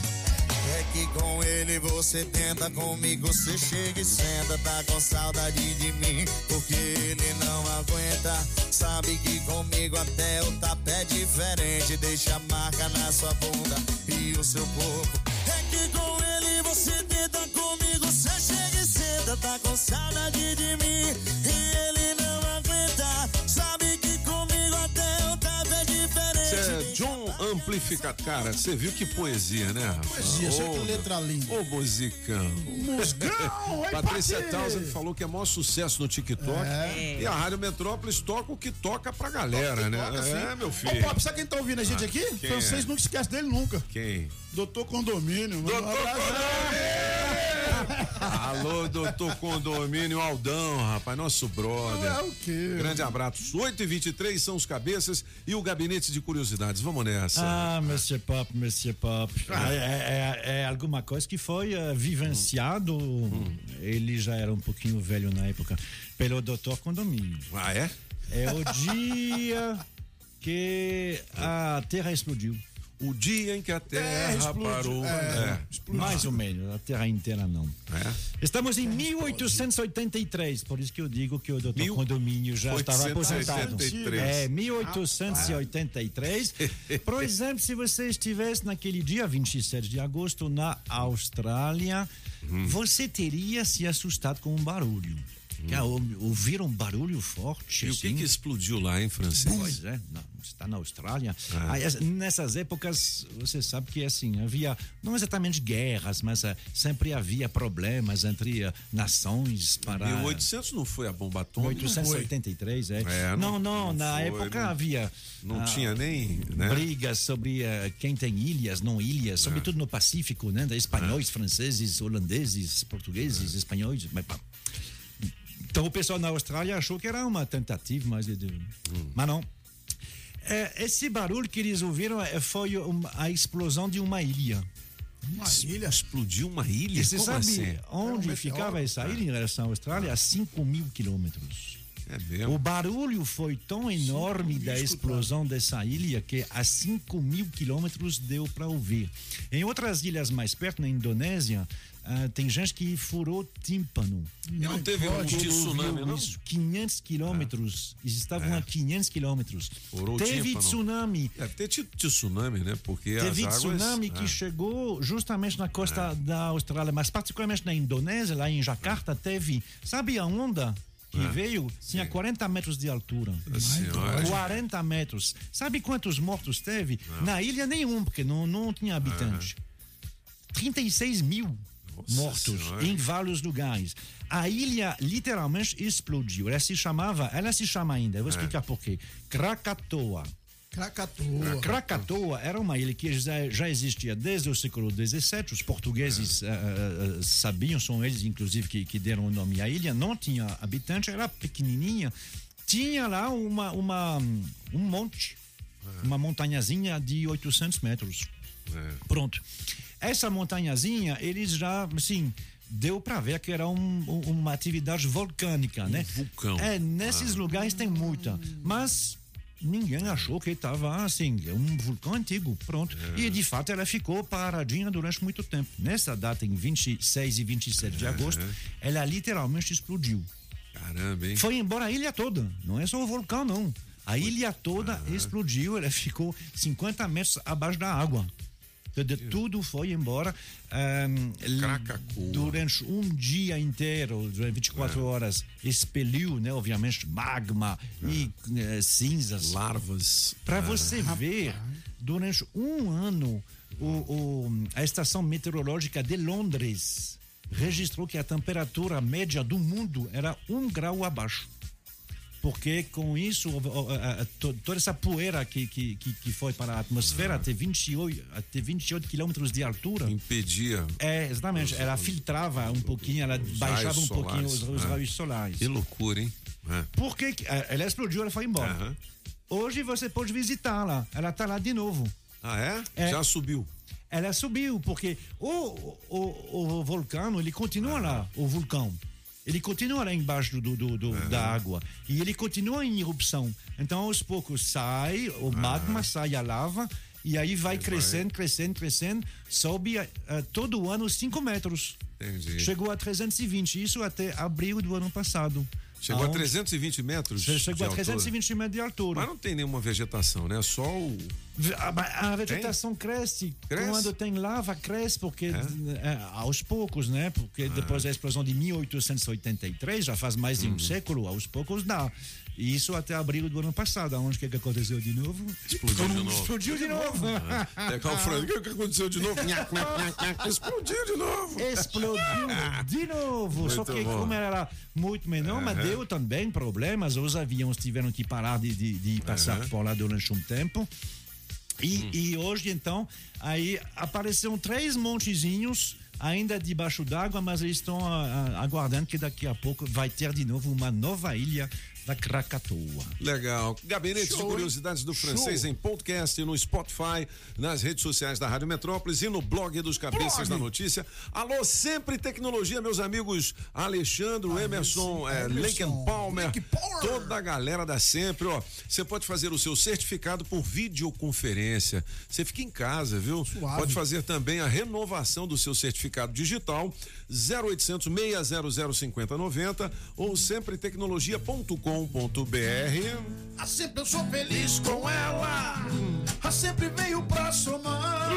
É que com ele você tenta, comigo você chega e senta. Tá com saudade de mim, porque ele não aguenta. Sabe que comigo até o tapé é diferente. Deixa a marca na sua bunda e o seu corpo. É que com ele você tenta, comigo você chega e senta. Tá com saudade de mim e ele não aguenta. John Amplificado. Cara, você viu que poesia, né? Poesia, Ô, que letra linda. Ô, musicão. Musgão, oi, Patrícia! Townsend falou que é maior sucesso no TikTok. É. E a Rádio Metrópolis toca o que toca pra galera, né? Toca, é, sim. meu Ô, filho. Pop, sabe quem tá ouvindo a gente Ah, aqui? quem Francês é? nunca esquece dele nunca. Quem? Doutor Condomínio. Um abraço. Alô, doutor Condomínio Aldão, rapaz, nosso brother. É o quê? Grande abraço. 8 e 23 são os cabeças e o gabinete de curiosidades. Vamos nessa. Ah, Monsieur Pop, Monsieur Pop. Ah. É, é- é alguma coisa que foi eh, vivenciado, ele já era um pouquinho velho na época, pelo doutor Condomínio. Ah, é? É o dia que a Terra explodiu. O dia em que a Terra explodiu. parou. É, É. Mais ou menos, a Terra inteira não. Estamos em 1883, por isso que eu digo que o doutor Condomínio já estava aposentado. 1883. É, 1883. (laughs) Por exemplo, se você estivesse naquele dia 27 de agosto na Austrália, você teria se assustado com um barulho. Que, ou- ouviram um barulho forte. E o que assim. que explodiu lá, hein, francês? Pois é, não, está na Austrália. Ah. Ah, es- nessas épocas, você sabe que assim, havia não exatamente guerras, mas ah, sempre havia problemas entre nações para. 1800 não foi a bomba atômica? 1883, é. É, não, não, não na foi, época não- havia. não ah, tinha nem, né? Brigas sobre ah, quem tem ilhas, não ilhas, É. sobretudo no Pacífico, né? da Espanhóis, franceses, holandeses, É. portugueses, espanhóis. Mas. Então o pessoal na Austrália achou que era uma tentativa, mas, Hum. mas não. É, esse barulho que eles ouviram é, foi a explosão de uma ilha. Uma ilha? Explodiu uma ilha? E você Como sabe assim? Um onde meteoro. ficava essa ilha em relação à Austrália? A 5 mil quilômetros. É mesmo? O barulho foi tão enorme da explosão dessa ilha que a 5 mil quilômetros deu para ouvir. Em outras ilhas mais perto, na Indonésia, ah, tem gente que furou tímpano. Não teve um tsunami, ouviu não? isso, 500 quilômetros. Eles estavam É. a 500 quilômetros. Furou Teve tímpano. tsunami. Ter tido tsunami, né? Porque Teve as águas... tsunami que é. chegou justamente na costa da Austrália, mas particularmente na Indonésia, lá em Jakarta, teve. Sabe a onda que É. veio? Tinha 40 metros de altura. senhora. 40 metros. Sabe quantos mortos teve? Na ilha nenhum, porque não, não tinha habitante. 36 mil mortos Senhora. em vários lugares. A ilha literalmente explodiu. Ela se chamava, ela se chama ainda, eu vou É. explicar por quê. Krakatoa. Krakatoa. Krakatoa era uma ilha que já, já existia desde o século XVII. Os portugueses É. eh, eh, sabiam, são eles inclusive que, que deram o nome à ilha. Não tinha habitante, era pequenininha. Tinha lá uma, uma, um monte, É. uma montanhazinha de 800 metros. Pronto. Essa montanhazinha, eles já, assim, deu para ver que era um- um- uma atividade volcânica, né? vulcão. É, nesses Ah. lugares tem muita. Mas ninguém achou que estava assim, é um vulcão antigo, pronto. É. E de fato ela ficou paradinha durante muito tempo. Nessa data, em 26 e 27 de agosto, ela literalmente explodiu. Caramba, hein? Foi embora a ilha toda, não é só o vulcão, não. A ilha toda explodiu, ela ficou 50 metros abaixo da água. De- Tudo foi embora. Ahm, l- durante um dia inteiro, durante 24 É. horas, expeliu, né, obviamente, magma e eh, cinzas. Larvas. Para Ah. você ver, durante um ano, o, o- a estação meteorológica de Londres registrou que a temperatura média do mundo era um grau abaixo. Porque com isso, o- o- toda essa poeira que, que, que foi para a atmosfera até 28, até 28 quilômetros de altura. Impedia. É, exatamente. Ela filtrava um pouquinho, ela baixava um raios pouquinho os, solares, os é. raios solares. Que loucura, hein? É. Por que que- eh, ela explodiu, ela foi embora. Hoje você pode visitá-la. Ela está lá de novo. Ah, é? É. Já subiu. Ela subiu, porque o, o, o vulcão, ele continua lá, o vulcão. Ele continua lá embaixo do, do- do- da água. E ele continua em erupção. Então, aos poucos, sai o magma, sai a lava. E aí vai crescendo, crescendo, crescendo. Sobe eh, todo ano 5 metros. Entendi. Chegou a 320. Isso até abril do ano passado. Chegou a Aonde- 320 metros? Chegou de a altura? 320 metros de altura. Mas não tem nenhuma vegetação, né? Só o. A, a- a vegetação cresce. Cresce? Quando tem lava, cresce, porque é, aos poucos, né? Ah. Porque depois da explosão de 1883, já faz mais de Uhum. um século, aos poucos dá. E isso até abril do ano passado. Onde que, que aconteceu de novo? Explodiu de novo. Explodiu de novo. Pegar o frango. O que que aconteceu de novo? Explodiu de novo. Explodiu de novo. Só Muito que bom. como era muito menor, mas Aham. deu também problemas. Os aviões tiveram que parar de, de, de passar Aham. por lá durante um tempo. E, Hum. e hoje, então, aí apareceram três montezinhos ainda debaixo d'água, mas eles estão aguardando que daqui a pouco vai ter de novo uma nova ilha da Krakatoa. Legal. Gabinete de Show, Curiosidades do Show. Francês em podcast, no Spotify, nas redes sociais da Rádio Metrópolis e no blog dos Cabeças Blog. da Notícia. Alô, sempre tecnologia, meus amigos Alexandre, Emerson, eh, Emerson, Lincoln Palmer, toda a galera da Sempre, ó. Você pode fazer o seu certificado por videoconferência. Você fica em casa, viu? Suave. Pode fazer também a renovação do seu certificado digital 0800 600 5090 ou sempretecnologia.com.br. A sempre eu sou feliz com ela. A sempre veio pra somar.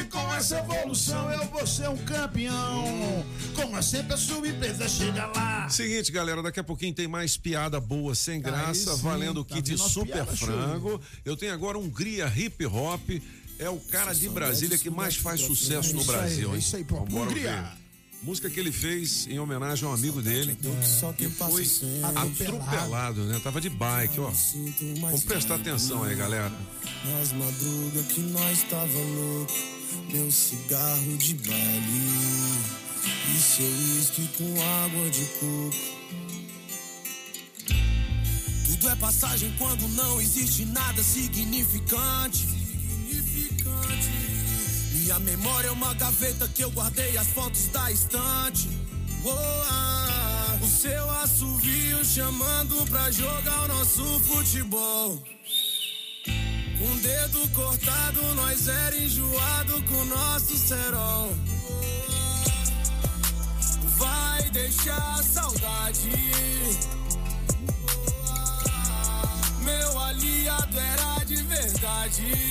E com essa evolução eu vou ser um campeão. Como a sempre a sua empresa chega lá. Seguinte, galera, daqui a pouquinho tem mais piada boa, sem graça, Aí sim, valendo o tá kit super piadas show. frango. Eu tenho agora um Hungria Hip Hop. É o cara de Brasília que mais faz sucesso no aí, Brasil, hein? é isso aí, pô. Vambora Hungria. Música que ele fez em homenagem a um amigo dele que foi atropelado, né? Tava de bike, ó. Vamos prestar atenção aí, galera. Nas madrugas que nós tava louco, meu cigarro de baile e seu uísque com água de coco. Tudo é passagem quando não existe nada significante. Minha memória é uma gaveta que eu guardei as fotos da estante. Oh, ah, O seu assovio chamando pra jogar o nosso futebol. Com dedo cortado, nós era enjoado com nosso cerol. Vai deixar saudade. Meu aliado era de verdade.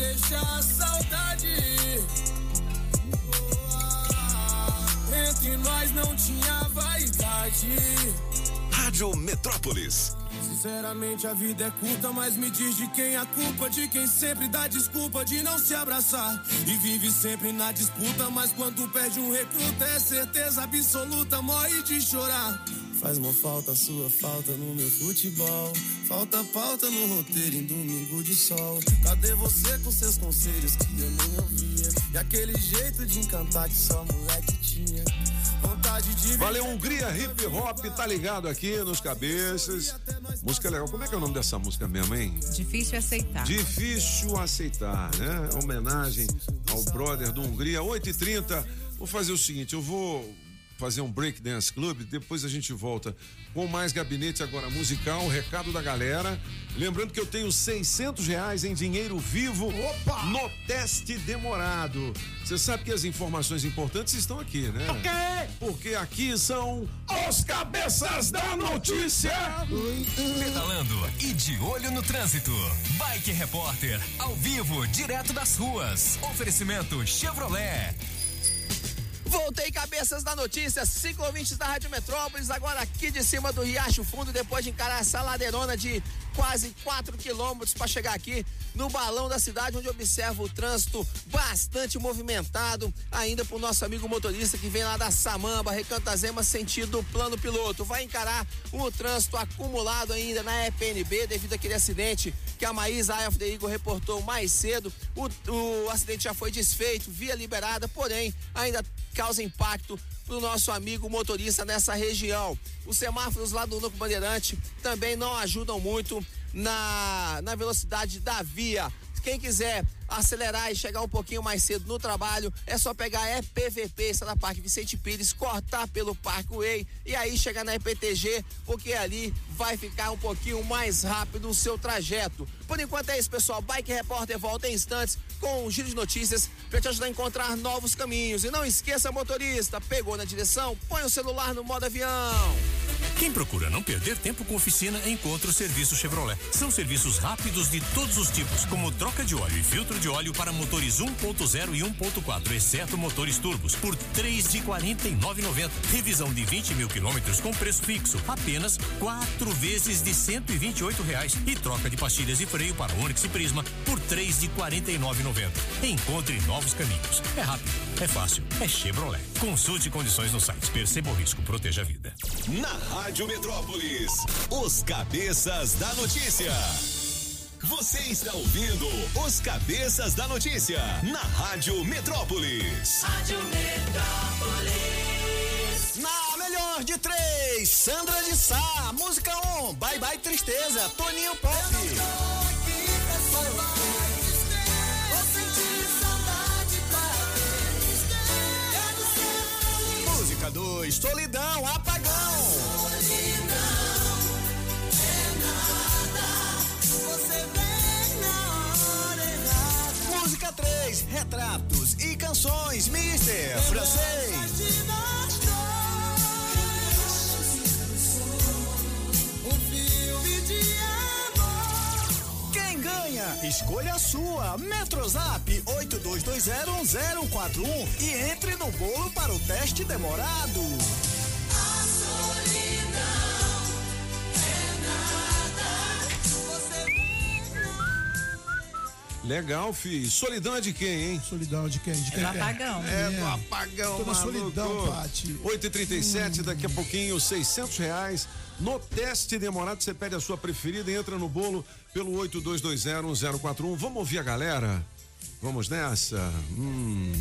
Vai deixar saudade. Entre nós não tinha vaidade. Rádio Metrópolis. Sinceramente a vida é curta, mas me diz de quem a culpa, de quem sempre dá desculpa de não se abraçar e vive sempre na disputa, mas quando perde um recruta é certeza absoluta, morre de chorar. Faz uma falta sua falta no meu futebol, falta pauta no roteiro em domingo de sol. Cadê você com seus conselhos que eu nem ouvia e aquele jeito de encantar que só moleque tinha? Vontade de Valeu, Hungria Hip Hop, tá ligado aqui nos cabeças. Música legal. Como é que é o nome dessa música mesmo, hein? Difícil aceitar. Difícil aceitar, né? Homenagem ao brother do Hungria, 8h30. Vou fazer o seguinte, eu vou fazer um break dance club, depois a gente volta com mais gabinete agora musical, recado da galera. Lembrando que eu tenho 600 reais em dinheiro vivo no teste demorado. Você sabe que as informações importantes estão aqui, né? Por quê? Porque aqui são os cabeças da notícia. Pedalando e de olho no trânsito. Bike Repórter, ao vivo, direto das ruas. Oferecimento Chevrolet. Voltei cabeças da notícia, cinco ouvintes da Rádio Metrópolis, agora aqui de cima do Riacho Fundo, depois de encarar essa ladeirona de quase 4 quilômetros para chegar aqui no balão da cidade, onde observo o trânsito bastante movimentado, ainda pro nosso amigo motorista que vem lá da Samamba, Recantazema, sentido plano piloto. Vai encarar o trânsito acumulado ainda na EPNB devido àquele acidente que a Maísa the Eagle reportou mais cedo. O, o acidente já foi desfeito, via liberada, porém ainda causa impacto pro nosso amigo motorista nessa região. Os semáforos lá do Núcleo Bandeirante também não ajudam muito na, na velocidade da via. Quem quiser acelerar e chegar um pouquinho mais cedo no trabalho, é só pegar a EPVP, está na Parque Vicente Pires, cortar pelo Parque e aí chegar na EPTG, porque ali vai ficar um pouquinho mais rápido o seu trajeto. Por enquanto é isso, pessoal. Bike Repórter volta em instantes com um giro de notícias para te ajudar a encontrar novos caminhos. E não esqueça, motorista, pegou na direção, põe o celular no modo avião. Quem procura não perder tempo com oficina, encontra o serviço Chevrolet. São serviços rápidos de todos os tipos, como troca de óleo e filtro de óleo para motores 1.0 e 1.4, exceto motores turbos, por três de 49,90. Revisão de 20 mil quilômetros com preço fixo, apenas quatro vezes de 128 reais. E troca de pastilhas de freio para Onix e Prisma por três de 49,90. Encontre novos caminhos. É rápido, é fácil, é Chevrolet. Consulte condições no site. Perceba o risco, proteja a vida. Na Rádio Metrópolis, os cabeças da notícia. Você está ouvindo os cabeças da notícia na Rádio Metrópolis. Rádio Metrópolis. Na melhor de três, Sandra de Sá, música 1, um, Bye Bye Tristeza, Toninho Pop. Música 2, Solidão, Apagão. Música 3, Retratos e Canções, Mister Francês. Quem ganha? Escolha a sua. Metrozap 82201041 e entre no bolo para o teste demorado. Legal, fi. Solidão é de quem, hein? Solidão é de quem? De quem do apagão. É, do apagão, Tô na solidão, Pati. 8h37, daqui a pouquinho, 600 reais. No teste demorado, você pede a sua preferida e entra no bolo pelo 82201041. Vamos ouvir a galera? Vamos nessa? Hum.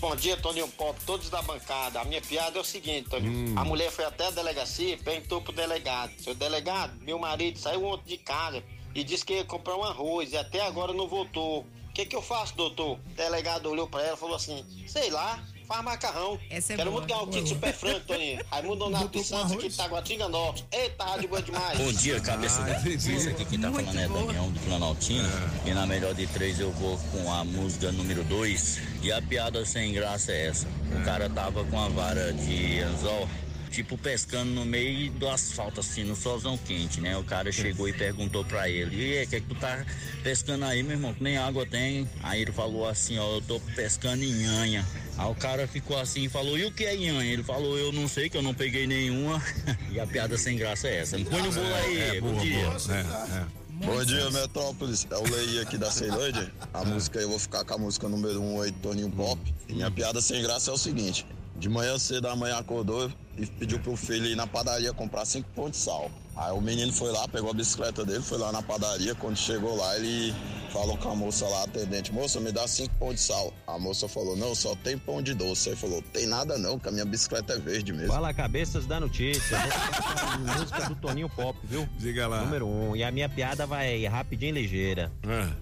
Bom dia, Toninho Pop, todos da bancada. A minha piada é o seguinte, Toninho. Hum. A mulher foi até a delegacia e perguntou pro delegado: Seu delegado, meu marido saiu ontem de casa e disse que ia comprar um arroz e até agora não voltou. O que que eu faço, doutor? O delegado olhou pra ela e falou assim: sei lá, faz macarrão. Essa é Quero boa. muito ganhar o kit super franco, Toninho. Raimundo Donato Santos, aqui de Taguatinga Norte. Eita, rádio boa demais. Bom dia, cabeça da notícia. Aqui quem tá falando é Damião do Planaltinho. E na melhor de três eu vou com a música número dois. E a piada sem graça é essa. O cara tava com a vara de anzol. Tipo, pescando no meio do asfalto, assim, no solzão quente, né? O cara chegou e perguntou pra ele: E aí, o que, é que tu tá pescando aí, meu irmão? Que nem água tem. Aí ele falou assim: Ó, eu tô pescando em nhanha. Aí o cara ficou assim e falou: E o que é nhanha? Ele falou: Eu não sei, que eu não peguei nenhuma. (laughs) e a piada sem graça é essa. Põe no bolo aí, É, bom boa, dia. boa. É, é. Bom dia, Metrópolis. É o Lei aqui da Ceilândia. A música, eu vou ficar com a música número 1 um aí, Toninho Pop. E minha piada sem graça é o seguinte: de manhã cedo a mãe acordou e pediu pro filho ir na padaria comprar cinco pão de sal. Aí o menino foi lá, pegou a bicicleta dele, foi lá na padaria. Quando chegou lá, ele falou com a moça lá, atendente: Moça, me dá cinco pão de sal. A moça falou: Não, só tem pão de doce. Aí falou: Tem nada não, que a minha bicicleta é verde mesmo. Fala, cabeças da notícia. (laughs) Música do Toninho Pop, viu? Diga lá. Número um. E a minha piada vai rapidinho e ligeira.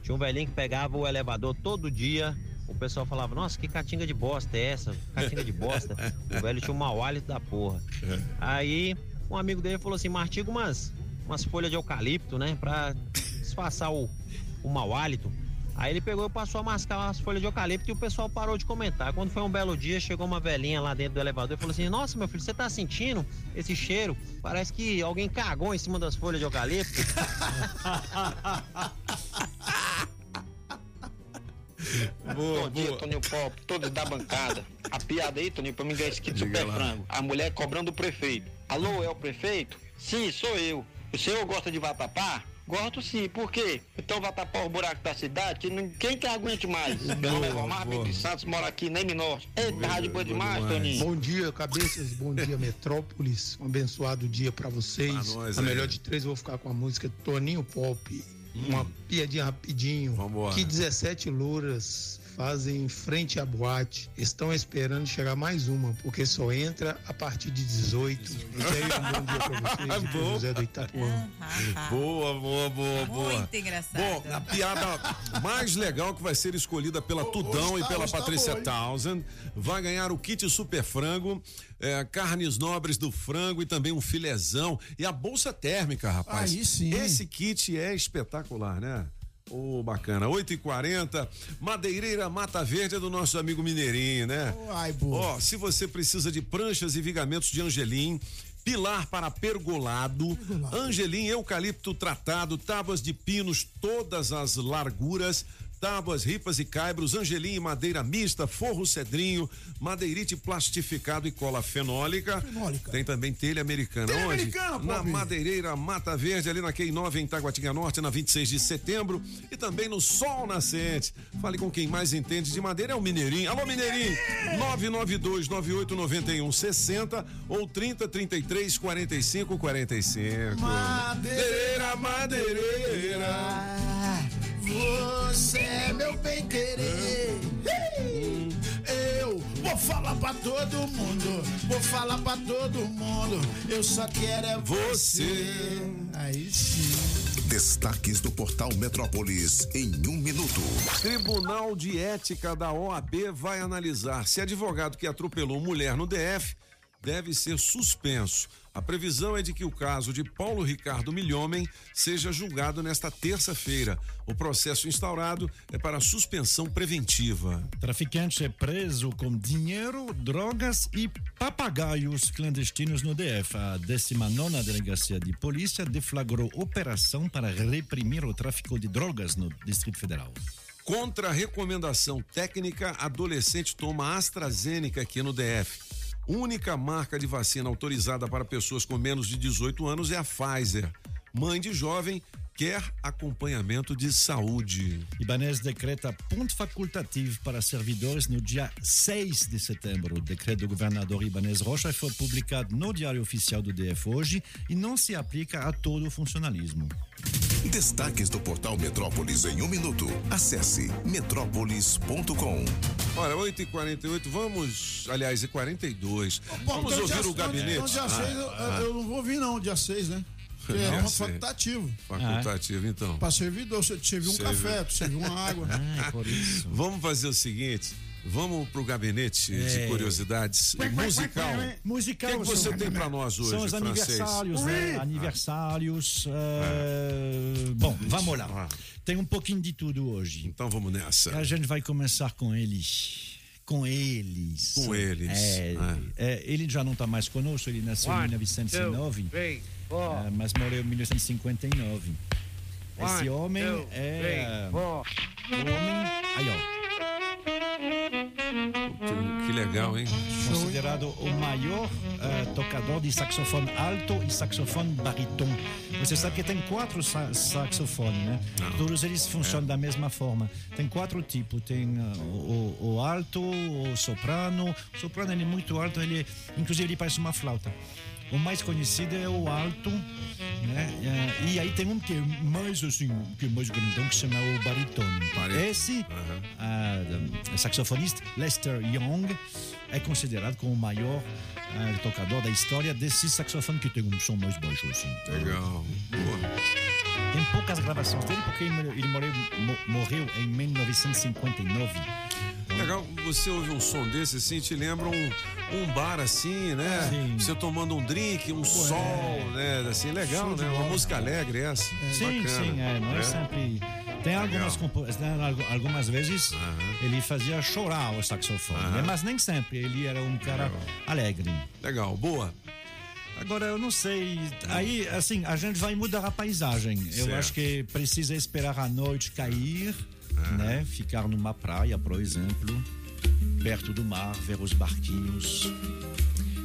Tinha um velhinho que pegava o elevador todo dia. O pessoal falava, nossa, que catinga de bosta é essa? Catinga de bosta. (laughs) o velho tinha um mau hálito da porra. Aí, um amigo dele falou assim, mastiga umas, umas folhas de eucalipto, né? Pra disfarçar o, o mau hálito. Aí ele pegou e passou a mascar as folhas de eucalipto e o pessoal parou de comentar. Quando foi um belo dia, chegou uma velhinha lá dentro do elevador e falou assim: Nossa, meu filho, você tá sentindo esse cheiro? Parece que alguém cagou em cima das folhas de eucalipto. (laughs) Bom dia, Toninho Pop, todos da bancada. A piada aí, Toninho, pra mim ganhar esse kit Diga super lá. frango. A mulher cobrando o prefeito. Alô, é o prefeito? Sim, sou eu. O senhor gosta de vatapá? Gosto sim, por quê? Então vai tapar os buracos da cidade, que quem que aguente mais? Meu nome é Romar Bento Santos, moro aqui nem Norte. Eita, rádio boa demais, Toninho. Bom dia, cabeças. Bom dia, Metrópolis. Um abençoado dia pra vocês. Pra nós a aí. melhor de três, eu vou ficar com a música Toninho Pop. Uma piadinha rapidinho. Vambora. Que 17 louras fazem em frente à boate. Estão esperando chegar mais uma, porque só entra a partir de 18. E aí, um bom dia pra vocês. (laughs) Boa. José do Itapuã. Boa, boa, boa, boa. Muito engraçado. Bom, a piada mais legal que vai ser escolhida pela Tudão e tá- pela tá Patrícia? Townsend vai ganhar o kit super frango, é, carnes nobres do frango e também um filezão e a bolsa térmica, rapaz. Aí sim. Esse kit é espetacular, né? Ô, bacana. 8 e 40 Madeireira Mata Verde é do nosso amigo Mineirinho, né? Ó, se você precisa de pranchas e vigamentos de Angelim, pilar para pergolado, Angelim eucalipto tratado, tábuas de pinos, todas as larguras, tábuas, ripas e caibros, Angelim e madeira mista, forro cedrinho, madeirite plastificado e cola fenólica. Fenólica. Tem também telha americana. Telha Onde? americana, Na. Madeireira Mata Verde, ali na Q 9 em Taguatinga Norte, na 26 de setembro. E também no Sol Nascente. Fale com quem mais entende de madeira, é o Mineirinho. Alô, Mineirinho! 992 98 91 60 ou 30 33 45 45. Madeireira, madeireira. Você é meu bem querer. Eu vou falar pra todo mundo. Vou falar pra todo mundo. Eu só quero é você. Aí sim. Destaques do portal Metrópolis em um minuto. Tribunal de Ética da OAB vai analisar se advogado que atropelou mulher no DF deve ser suspenso. A previsão é de que o caso de Paulo Ricardo Milhomem seja julgado nesta terça-feira. O processo instaurado é para suspensão preventiva. Traficante é preso com dinheiro, drogas e papagaios clandestinos no DF. A 19 Delegacia de Polícia deflagrou operação para reprimir o tráfico de drogas no Distrito Federal. Contra a recomendação técnica, adolescente toma AstraZeneca aqui no DF. Única marca de vacina autorizada para pessoas com menos de 18 anos é a Pfizer. Mãe de jovem quer acompanhamento de saúde. Ibanez decreta ponto facultativo para servidores no dia 6 de setembro. O decreto do governador Ibanez Rocha foi publicado no Diário Oficial do DF hoje e não se aplica a todo o funcionalismo. Destaques do portal Metrópolis em um minuto. Acesse metrópolis.com. Olha, 8 e 48 vamos, aliás, e 42 Vamos Então, ouvir dia- o gabinete. Então, dia Ah, 6 eu, ah. eu não vou vir, não, dia 6, né? Que (laughs) é É, um sei. facultativo. Facultativo, então. Pra servidor, você te serviu um Serve- café, tu serviu uma água. (laughs) Ah, é por isso. Vamos fazer o seguinte. Vamos pro gabinete É. de curiosidades musical. Musical. O que, que você são- tem pra nós hoje, São os francês? aniversários, né? Aniversários. eh, Bom, vamos lá. Tem um pouquinho de tudo hoje. Então vamos nessa. A gente vai começar com eles. Com eles. Com eles. É, Ah. é, ele já não está mais conosco, ele nasceu em One, 1909, two, three, eh, mas morreu em 1959. Esse One, homem two, é. three. O homem. Aí, ó. Que, legal, hein? considerado o maior eh, tocador de saxofone alto e saxofone baríton. Você sabe que tem quatro sa saxofones, né? Todos eles funcionam da mesma forma. Tem quatro tipos. Tem ah, o, o alto, o soprano. O soprano ele é muito alto, ele, inclusive ele parece uma flauta. O mais conhecido é o alto, né? Eh, E aí tem um que é mais assim, que é mais grandão, que se chama o barítono. Esse ah, saxofonista, Lester Young, é considerado como o maior ah, tocador da história desse saxofone que tem um som mais baixo assim. Legal. Tem poucas gravações dele porque ele ele morreu, mo- morreu em 1959. Legal, você ouve um som desse assim, te lembra um, um bar assim, né? Você tomando um drink, um sol, né? Assim, legal, né? Uma música alegre essa. Sim, Bacana. sim, é, não é, sempre. Tem algumas, né, algu- algumas vezes ele fazia chorar o saxofone, né, mas nem sempre. Ele era um cara alegre. Legal, boa. Agora eu não sei. Aí, assim, a gente vai mudar a paisagem. Eu Certo. acho que precisa esperar a noite cair, né? Ficar numa praia, por exemplo, perto do mar, ver os barquinhos.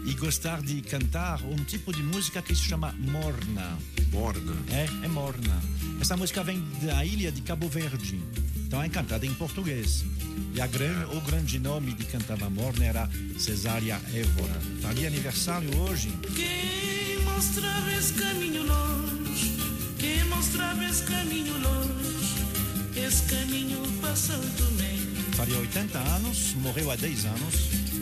E gostar de cantar um tipo de música que se chama morna. Morna? É, é morna. Essa música vem da ilha de Cabo Verde. Então é cantada em português. E a gran, o grande nome de cantava morna era Cesária Évora. Faria aniversário hoje. Quem mostrava esse caminho longe, quem mostrava esse caminho longe, esse caminho passou também. Faria 80 anos, morreu há 10 anos.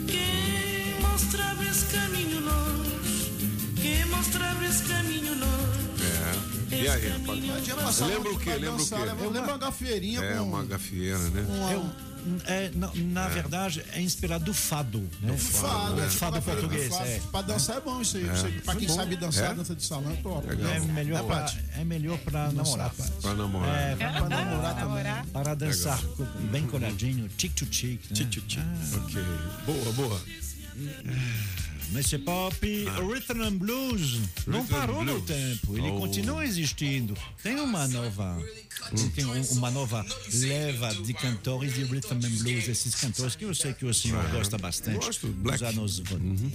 Quem mostrava esse caminho longe, quem mostrava esse caminho longe. É. E aí, rapaz? Lembra o quê? Lembra o quê? Lembra uma gafeirinha É, com... uma gafieira, né? uma- É, na, na verdade, é inspirado do fado. Né? Fado, É, é, fado tipo, português. É. Pra dançar é bom isso aí. É. Pra quem Bom. sabe dançar, É? dança de salão é top. É melhor, É, pra, é melhor pra namorar. Pra namorar. É, pra, Pra namorar também. Para dançar bem coladinho, tic to tic. Né? Tic tic. Ok. Boa, boa. Nesse pop, o Rhythm and Blues não Rhythm parou no Blues. tempo, ele Oh. continua existindo. Tem uma nova, tem um- uma nova leva de cantores de Rhythm and Blues, esses cantores que eu sei que o senhor Ah, gosta bastante, gosto, dos anos Uhum.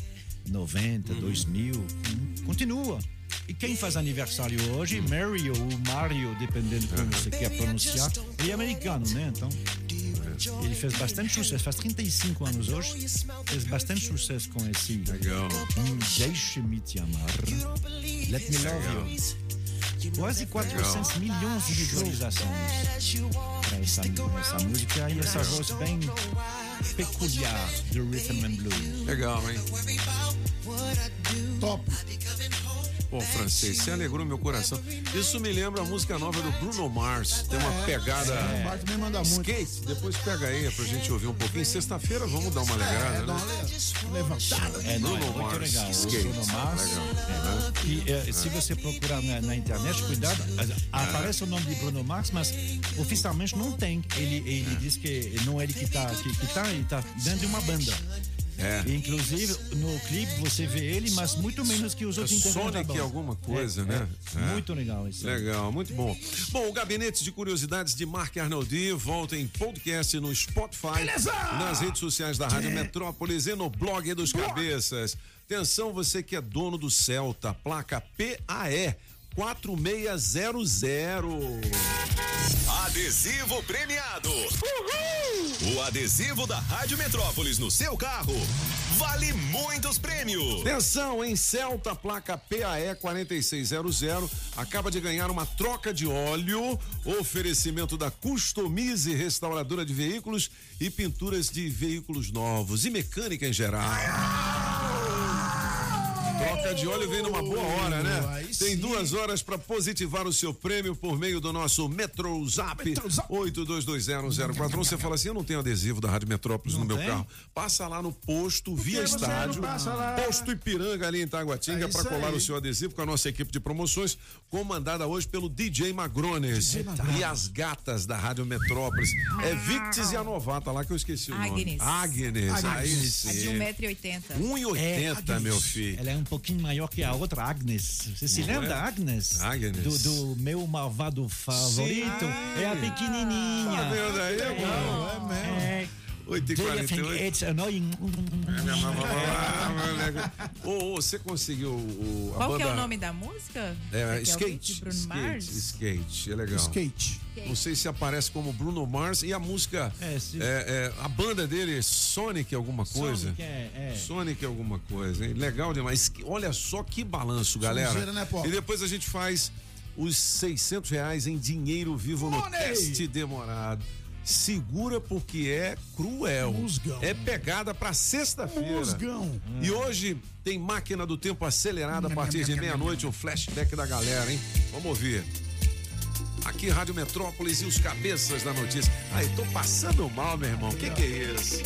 90, 2000, hum, continua. E quem faz aniversário hoje, Mario ou Mario, dependendo como você quer pronunciar, ele é americano, né? Então, ele fez bastante sucesso, faz 35 anos hoje, fez bastante sucesso com esse Legal. hum, Deixe-me te amar, Let Me Love You. Quase 400 milhões de visualizações para essa, essa música e essa voz bem peculiar do Rhythm and Blues. Legal, hein? Top. Pô, francês, você alegrou meu coração. Isso me lembra a música nova do Bruno Mars. Tem uma pegada. É, o Mars também manda muito. Skate, depois pega aí pra gente ouvir um pouquinho. Sexta-feira vamos dar uma alegrada, É, né? levantada. É, não, é Bruno Mars, legal. skate. Bruno Mars. Legal. É. E eh, se você procurar na, na internet, cuidado, aparece o nome de Bruno Mars, mas oficialmente não tem. Ele, ele diz que não é ele que está que, que tá, ele tá dentro de uma banda. É. Inclusive, no clipe você vê ele, mas muito menos que os É outros Sonic banda. alguma coisa, É, né? é. É. Muito legal isso. Legal, muito bom. Bom, o Gabinete de Curiosidades de Marc Arnoldi volta em podcast no Spotify, Beleza! nas redes sociais da Rádio Metrópolis e no blog dos Cabeças. Atenção, você que é dono do Celta, placa PAE 4600. Adesivo premiado. O adesivo da Rádio Metrópolis no seu carro vale muitos prêmios. Atenção, em Celta, placa PAE 4600, acaba de ganhar uma troca de óleo, oferecimento da Customize Restauradora de Veículos e pinturas de veículos novos e mecânica em geral. Troca de óleo vem numa boa hora, né? Tem duas horas para positivar o seu prêmio por meio do nosso Metro Zap 82201041. Você fala assim: eu não tenho adesivo da Rádio Metrópolis no meu tem? carro. Passa lá no posto via você estádio. não passa lá? Posto Ipiranga ali em Taguatinga É para colar aí. o seu adesivo com a nossa equipe de promoções, comandada hoje pelo DJ Magrones e as gatas da Rádio Metrópolis. É Victis e a novata lá que eu esqueci o nome. Agnes. Agnes. Aí A de sim. 1,80m. 1,80 meu filho. Ela é um pouquinho maior que a outra Agnes. Você se Não lembra é? da Agnes? Agnes. Do, do meu malvado favorito. Sim. É a pequenininha. Tá vendo aí? É bom. É mesmo. É. 8 e Do you think 48 it's annoying? (laughs) Ô, ô, você conseguiu o, a Qual banda... que é o nome da música? É, skate, skate, Mars? skate, é legal. Skate. Não sei se aparece como Bruno Mars e a música, É, sim. é, é, a banda dele, Sonic alguma coisa. Sonic, é, é. Sonic alguma coisa, hein? Legal demais. Olha só que balanço, galera. Sonzeira, né, e depois a gente faz os 600 reais em dinheiro vivo no Money! teste demorado. Segura porque é cruel. Musgão. É pegada pra sexta-feira. Musgão. E hoje tem máquina do tempo acelerada a partir de meia-noite, o flashback da galera, hein? Vamos ouvir. Aqui, Rádio Metrópolis e os cabeças da notícia. Aí, tô passando mal, meu irmão. O que, que é isso?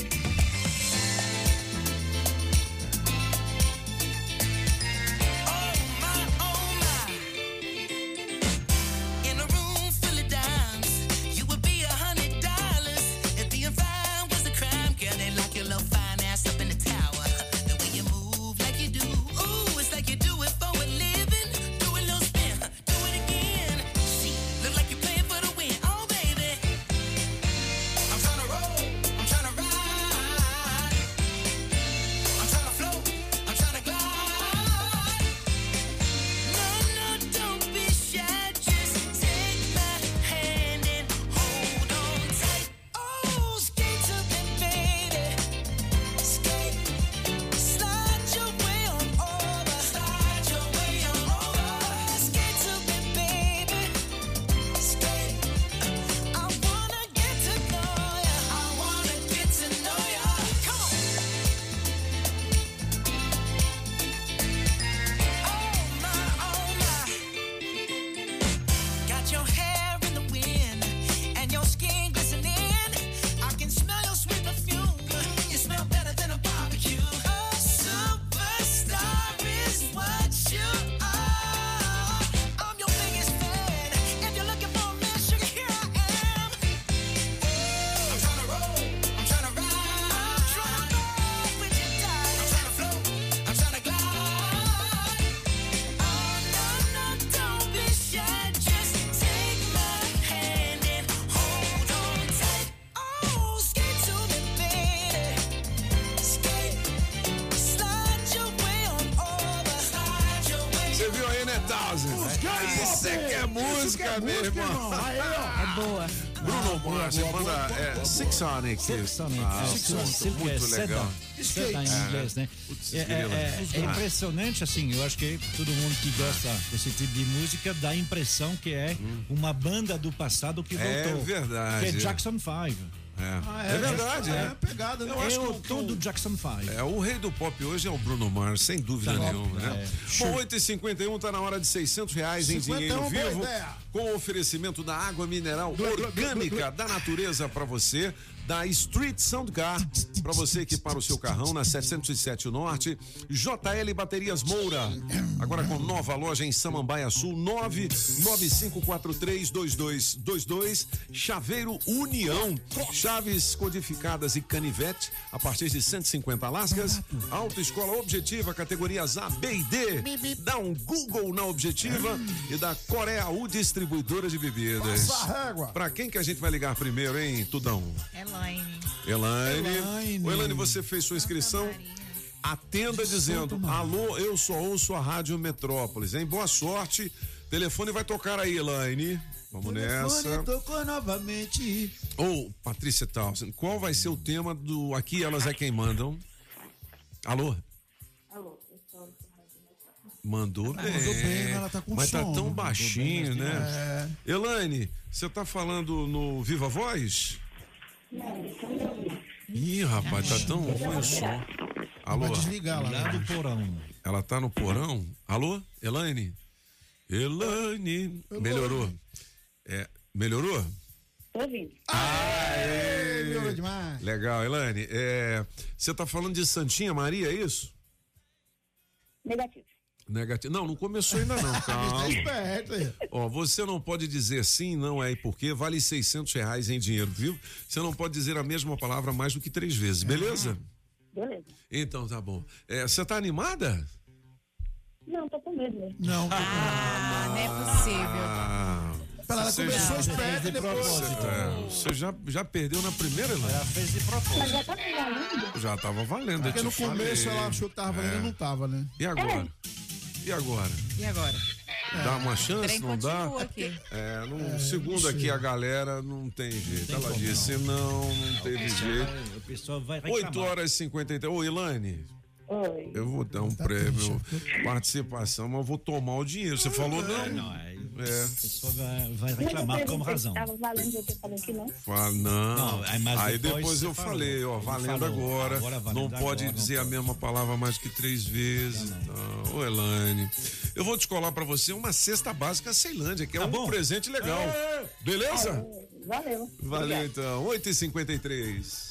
Aí, Townsend? Isso é que é música, meu irmão. É boa. Bruno Mars, você manda é, Six Sonic. Six Sonic. Ah, é muito legal. Seda em inglês, né? É, é- é- é impressionante, assim, eu acho que todo mundo que gosta desse tipo de música dá a impressão que é uma banda do passado que Hum. É voltou. verdade. Que é Jackson 5. É, Ah, é verdade, é, é. pegada, né? Eu acho é que o o- Jackson 5. É, o rei do pop hoje é o Bruno Mars, sem dúvida Tá. nenhuma, né? É. Bom, 8h51 tá na hora de 600 reais em 51, dinheiro vivo, com oferecimento da água mineral orgânica da natureza para você, da Street Sound Car, para você equipar o seu carrão na 707 Norte, JL Baterias Moura, agora com nova loja em Samambaia Sul, 995432222, Chaveiro União, chaves codificadas e canivete a partir de 150 lascas, Autoescola Objetiva, categorias A, B e D, dá um Google na Objetiva e da Coreia U Distribuidora de Bebidas. Passa a régua. Pra quem que a gente vai ligar primeiro, hein, Tudão? Elaine. Elaine. Elaine. Ô, Elaine, você fez sua inscrição? Atenda dizendo: Alô, eu só ouço a Rádio Metrópolis, hein? Boa sorte. Telefone vai tocar aí, Elaine. Vamos nessa. Telefone tocou novamente. Ô, Patrícia Townsend, qual vai ser o tema do Aqui Elas é Quem Mandam? Alô? Alô, Mandou bem. Mandou bem, mas ela tá com Mas tá sono. tão Mandou baixinho, bem, né? Elaine, você tá falando no Viva Voz? Ih, rapaz, tá tão ruim o som. Alô? Vai desligar lá. Lá do porão. Ela tá no porão. Alô, Elaine? Elaine. Melhorou. É, melhorou? Tô ouvindo. Aê! Melhorou demais. Legal, Elaine. É, você tá falando de Santinha Maria, é isso? Negativo. Negativo. Não, não começou ainda não, (laughs) calma. Tá aí. Ó, você não pode dizer sim, não é e porque vale 600 reais em dinheiro, viu? Você não pode dizer a mesma palavra mais do que três vezes, beleza? Beleza. Então tá bom. É, Você tá animada? Não, tô com medo mesmo. Não. Ah, não é possível. Ah, Ela você começou esperta e depois. É, Você já, já perdeu na primeira? Ela fez de Mas já tá valendo. Já tava valendo. Porque no começo falei. ela achou que tava valendo É. e não tava, né? E agora? E agora? E agora? Dá uma chance, não dá? aqui. É, não- É, segundo não aqui a galera, não tem jeito. tem Ela como, disse não, não teve jeito. O pessoal vai reclamar. 8 horas e 53. Ô, Ilane, Oi. eu vou dar um prêmio, participação, mas eu vou tomar o dinheiro. Você falou não? Não, aí É. o pessoal vai, vai reclamar com razão. se Tava valendo, você falou que não. Fala, não. Não, aí, depois eu falou. falei, ó, valendo falou, agora. agora valendo não pode agora, dizer não a mesma palavra mais que três vezes. Então, ô, Elaine, eu vou descolar pra você uma cesta básica Ceilândia, que é Tá um bom? presente legal. Beleza? Valeu. Valeu então, 8h53.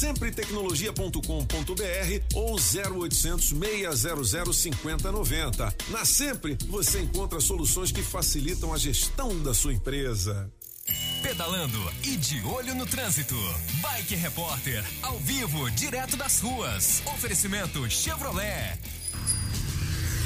Sempretecnologia.com.br ou 0800 600 5090. Na Sempre, você encontra soluções que facilitam a gestão da sua empresa. pedalando e de olho no trânsito. Bike Repórter, ao vivo, direto das ruas. Oferecimento Chevrolet.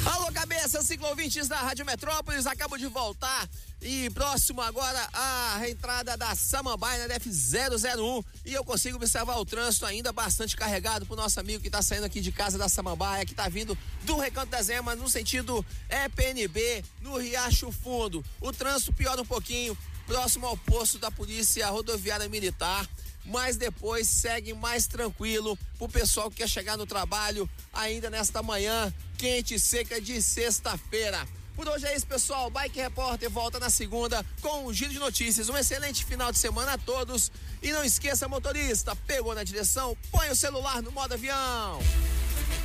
Alô, cabeça, ciclovintes da Rádio Metrópolis, acabo de voltar. E próximo agora a reentrada da Samambaia na DF001 e eu consigo observar o trânsito ainda bastante carregado pro nosso amigo que tá saindo aqui de casa da Samambaia, que tá vindo do Recanto das Emas no sentido EPNB, no Riacho Fundo. O trânsito piora um pouquinho, próximo ao posto da Polícia Rodoviária Militar mas depois segue mais tranquilo pro pessoal que quer chegar no trabalho ainda nesta manhã quente e seca de sexta-feira. Por hoje é isso, pessoal. Bike Repórter volta na segunda com um giro de notícias. Um excelente final de semana a todos. E não esqueça, motorista, pegou na direção, põe o celular no modo avião.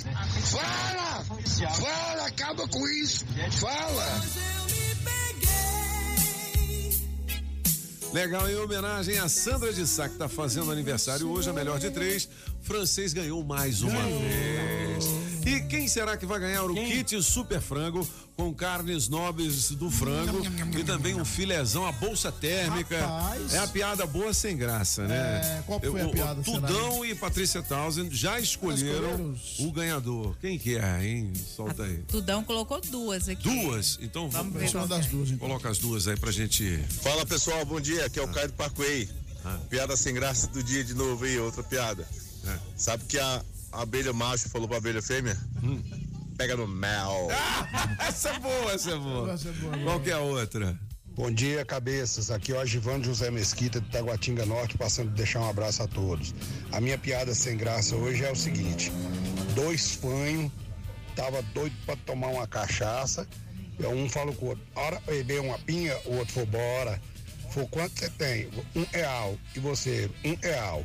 fala! Fala, acaba com isso! Fala! Legal, em homenagem a Sandra de Sá, que está fazendo aniversário hoje, a melhor de três. Francês ganhou mais uma vez. E quem será que vai ganhar o kit Super Frango com carnes nobres do frango e também um filezão, a bolsa térmica? Rapaz. É a piada boa sem graça, né? É, qual foi Eu- a piada, será? Tudão e Patrícia Townsend já escolheram o ganhador. Quem que é, hein? Solta aí. Tudão colocou duas aqui. Duas? Então vamos, ver qual das duas, Coloca as duas aí pra gente. Fala pessoal, bom dia. Aqui é o Caio do Parkway. Piada sem graça do dia de novo aí, outra piada. Sabe que a abelha macho falou pra abelha fêmea? Pega no mel. (laughs) essa é boa, essa é boa. Qual que é a outra? Bom dia, cabeças. Aqui é o Agivando José Mesquita de Taguatinga Norte, passando a deixar um abraço a todos. A minha piada sem graça hoje é o seguinte: dois fanhos tava doido para tomar uma cachaça. E um falou com o outro: hora beber uma pinha, o outro falou: bora. Falou: quanto você tem? Um real. E você? Um real.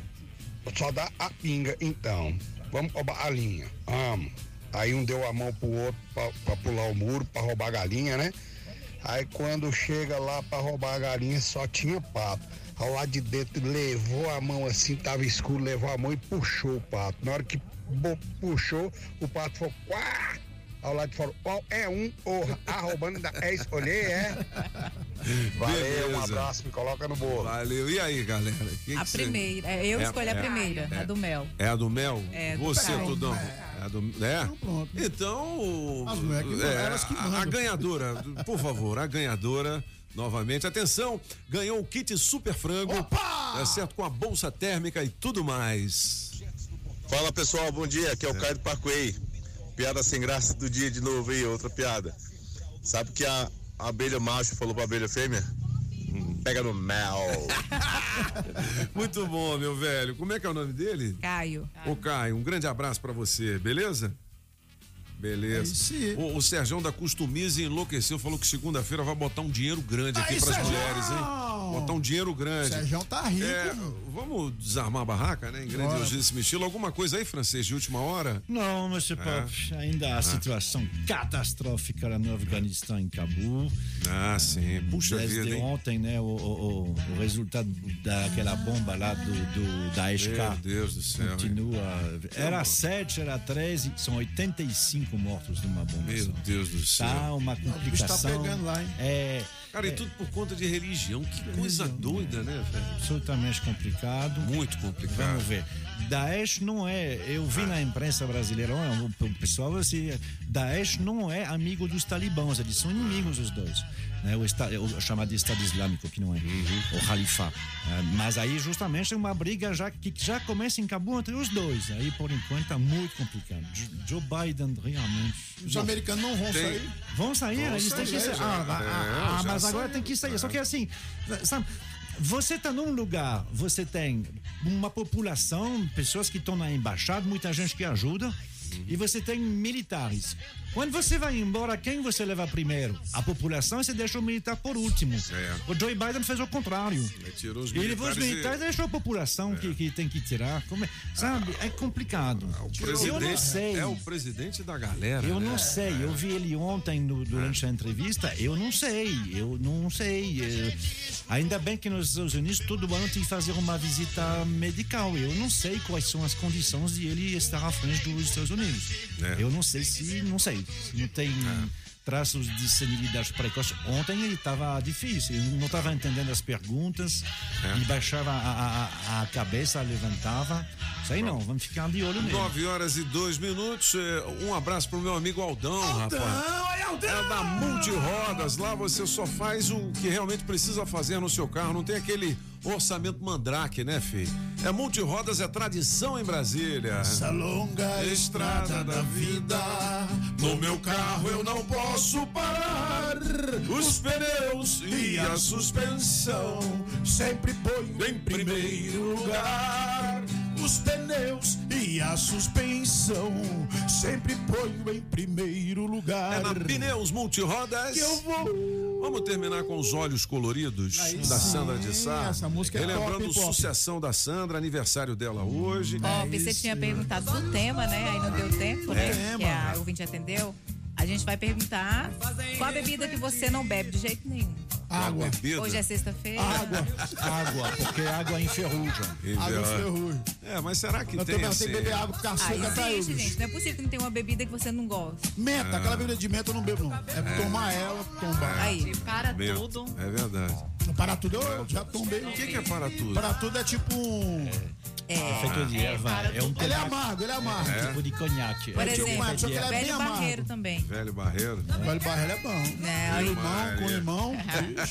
Só dá a pinga então. Vamos roubar a linha. Vamos. Aí um deu a mão pro outro pra, pra pular o muro, pra roubar a galinha, né? Aí quando chega lá pra roubar a galinha, só tinha pato. Ao lado de dentro, levou a mão assim, tava escuro, levou a mão e puxou o pato. Na hora que puxou, o pato falou, quá! Ao lado de fora, qual é um, porra, a roubando ainda é escolher, é? (laughs) Valeu, um Beleza. abraço, me coloca no bolo. Valeu. E aí, galera? Quem A que primeira. é, Eu É- escolhi é- a primeira, é- a do mel. É a do mel? É, do Você, mel. Tudão. É a do. É? Então. As mulheres que mandam, é, elas que a- ganhadora, por favor, a ganhadora. Novamente, atenção, ganhou o kit super frango. É certo, com a bolsa térmica e tudo mais. Fala pessoal, bom dia. Aqui é o Caio do Parkway. Piada sem graça do dia de novo aí, outra piada. Sabe que a abelha macho falou pra abelha fêmea? Pega no mel. (laughs) Muito bom, meu velho. Como é que é o nome dele? Caio. Ô, Caio, um grande abraço pra você, beleza? Beleza. O, o Serjão da Customize enlouqueceu, falou que segunda-feira vai botar um dinheiro grande aqui pras Serjão! mulheres, hein? Botar um dinheiro grande. Serjão tá rico. É, vamos desarmar a barraca, né? Em grande legíssimo estilo. Alguma coisa aí, francês, de última hora? Não, monsieur Pop, ainda a Ah. situação catastrófica lá no Afeganistão, em Cabul. Ah, sim. Puxa Desde vida, hein? ontem, né, o, o, o- o resultado daquela bomba lá do, do da ESK Meu Deus do céu, hein? continua. Era 7, era 13, são 85 mortos numa bomba. Meu. Deus do céu. Tá uma tá complicação. pegando lá, hein? É, Cara, e tudo por conta de religião. Que coisa doida, né, velho? absolutamente complicado. Muito complicado. Vamos ver. Daesh não é, eu vi na imprensa brasileira, o o pessoal assim, Daesh não é amigo dos talibãs, eles são inimigos os dois. Né? O, esta, o chamado Estado Islâmico, que não é, o Halifá. É, mas aí justamente é uma briga já, que já começa em Cabul entre os dois. Aí por enquanto está muito complicado. Jo- Joe Biden realmente. Os americanos não vão Tem- sair. Vão sair, Vão eles têm que sair, já. Ah, ah, É, ah, mas agora saiu. tem que sair. Só que assim, sabe, você está num lugar, você tem uma população, pessoas que estão na embaixada, muita gente que ajuda. E você tem militares. Quando você vai embora, quem você leva primeiro? A população e você deixa o militar por último. O Joe Biden fez o contrário. Ele tirou os Ele levou os militares e- militares deixou a população que, que tem que tirar. Como é- sabe? É complicado. O Eu não sei. é o presidente da galera. Eu né? não sei, eu vi ele ontem no- durante a entrevista, eu não sei, eu não sei. ainda bem que nos Estados Unidos todo ano tem que fazer uma visita medical. Eu não sei quais são as condições de ele estar à frente dos Estados Unidos. É. Eu não sei se, não sei, se não tem traços de senilidade precoce. Ontem ele estava difícil, ele não estava entendendo as perguntas, ele baixava a, a- a- cabeça, levantava. Sei não, vamos ficar de olho nele. 9 horas e 2 minutos. eh, Um abraço pro meu amigo Aldão, rapaz. É da Multirodas. Lá você só faz o que realmente precisa fazer no seu carro. Não tem aquele orçamento mandrake, né, filho? É Multirodas, é tradição em Brasília. Essa longa estrada da vida, no meu carro eu não posso parar. Os pneus e a suspensão sempre ponho em primeiro lugar. Os pneus e a suspensão sempre ponho em primeiro lugar. É na Pneus Multirodas. Que eu vou. Vamos terminar com os olhos coloridos Aí da sim, Sandra de Sá. essa música é Relembrando top, pop. sucessão da Sandra, aniversário dela hoje. Pop, você tinha perguntado do tema, né? Aí não deu tempo, né? É. Que a ouvinte atendeu. A gente vai perguntar qual a bebida que você não bebe de jeito nenhum. Água. Hoje é sexta-feira. Água. Água, porque água enferruja. Água enferruja. É, mas será que Eu tem também assim? que beber água porque a Ah, tá aí, existe, gente. Não é possível que não tenha uma bebida que você não gosta. Menta, Ah. aquela bebida de menta eu não bebo, não. É, tomar ela, tombar. Aí, para Meu, tudo. É verdade. Para tudo eu já tombei. O que, que é para tudo? Para tudo é tipo um. É. Feito de erva, é um Ele é conhaque, amargo, ele é amargo. É? tipo de conhaque. Por É tipo exemplo, uma- só que ele é bem velho barreiro também. Velho Barreiro. Velho barreiro é bom. É, Com aí- limão, com limão.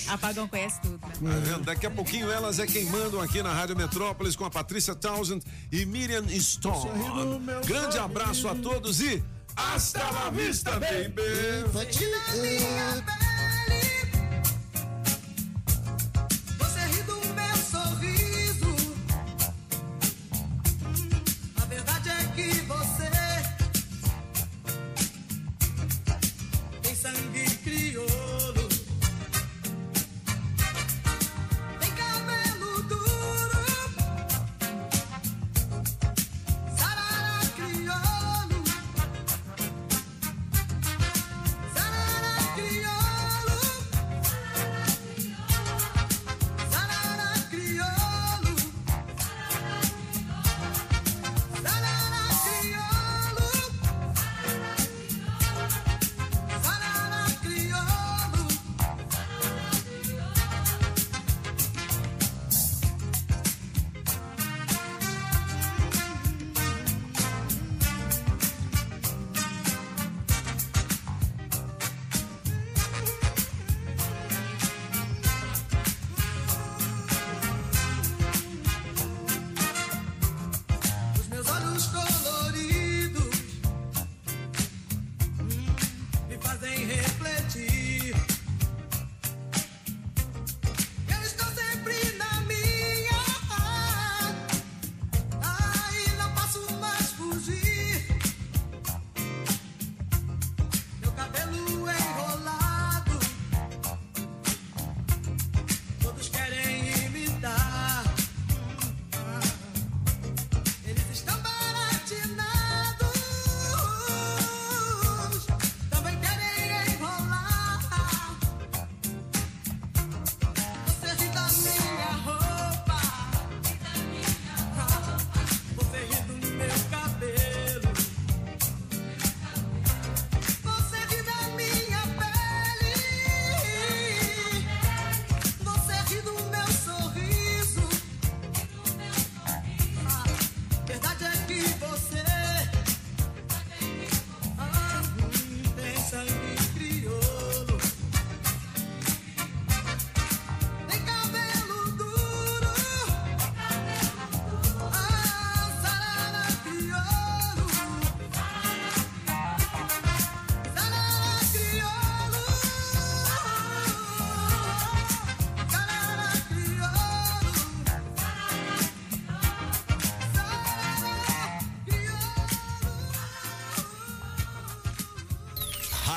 Apagão conhece tudo, né? Tá? Daqui a pouquinho elas é quem mandam aqui na Rádio Metrópolis com a Patrícia Townsend e Miriam Stone. Grande abraço a todos e hasta la vista, baby!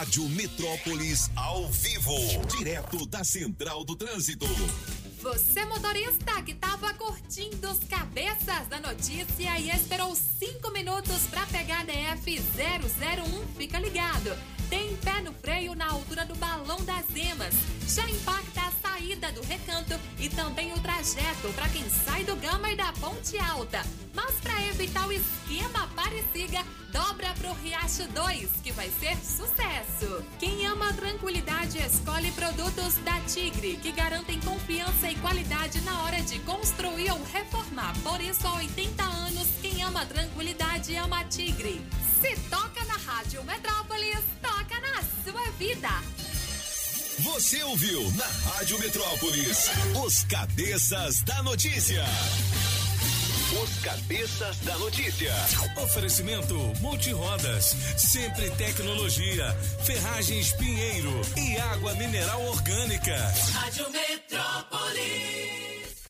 Rádio Metrópolis ao vivo, direto da Central do Trânsito. Você motorista que estava curtindo os cabeças da notícia e esperou cinco minutos para pegar a DF 001, fica ligado. Tem pé no freio na altura do balão das emas. Já impacta a saída do recanto e também o trajeto para quem sai do Gama e da Ponte Alta. Mas para evitar o esquema parecida, dobra pro Riacho 2, que vai ser escolhe produtos da Tigre, que garantem confiança e qualidade na hora de construir ou reformar. Por isso, há 80 anos, quem ama tranquilidade ama Tigre. Se toca na Rádio Metrópolis, toca na sua vida. Você ouviu na Rádio Metrópolis os cabeças da notícia. Cabeças da notícia. Oferecimento Multirodas, Sempre Tecnologia, Ferragens Pinheiro e Água Mineral Orgânica. Rádio Metrópolis.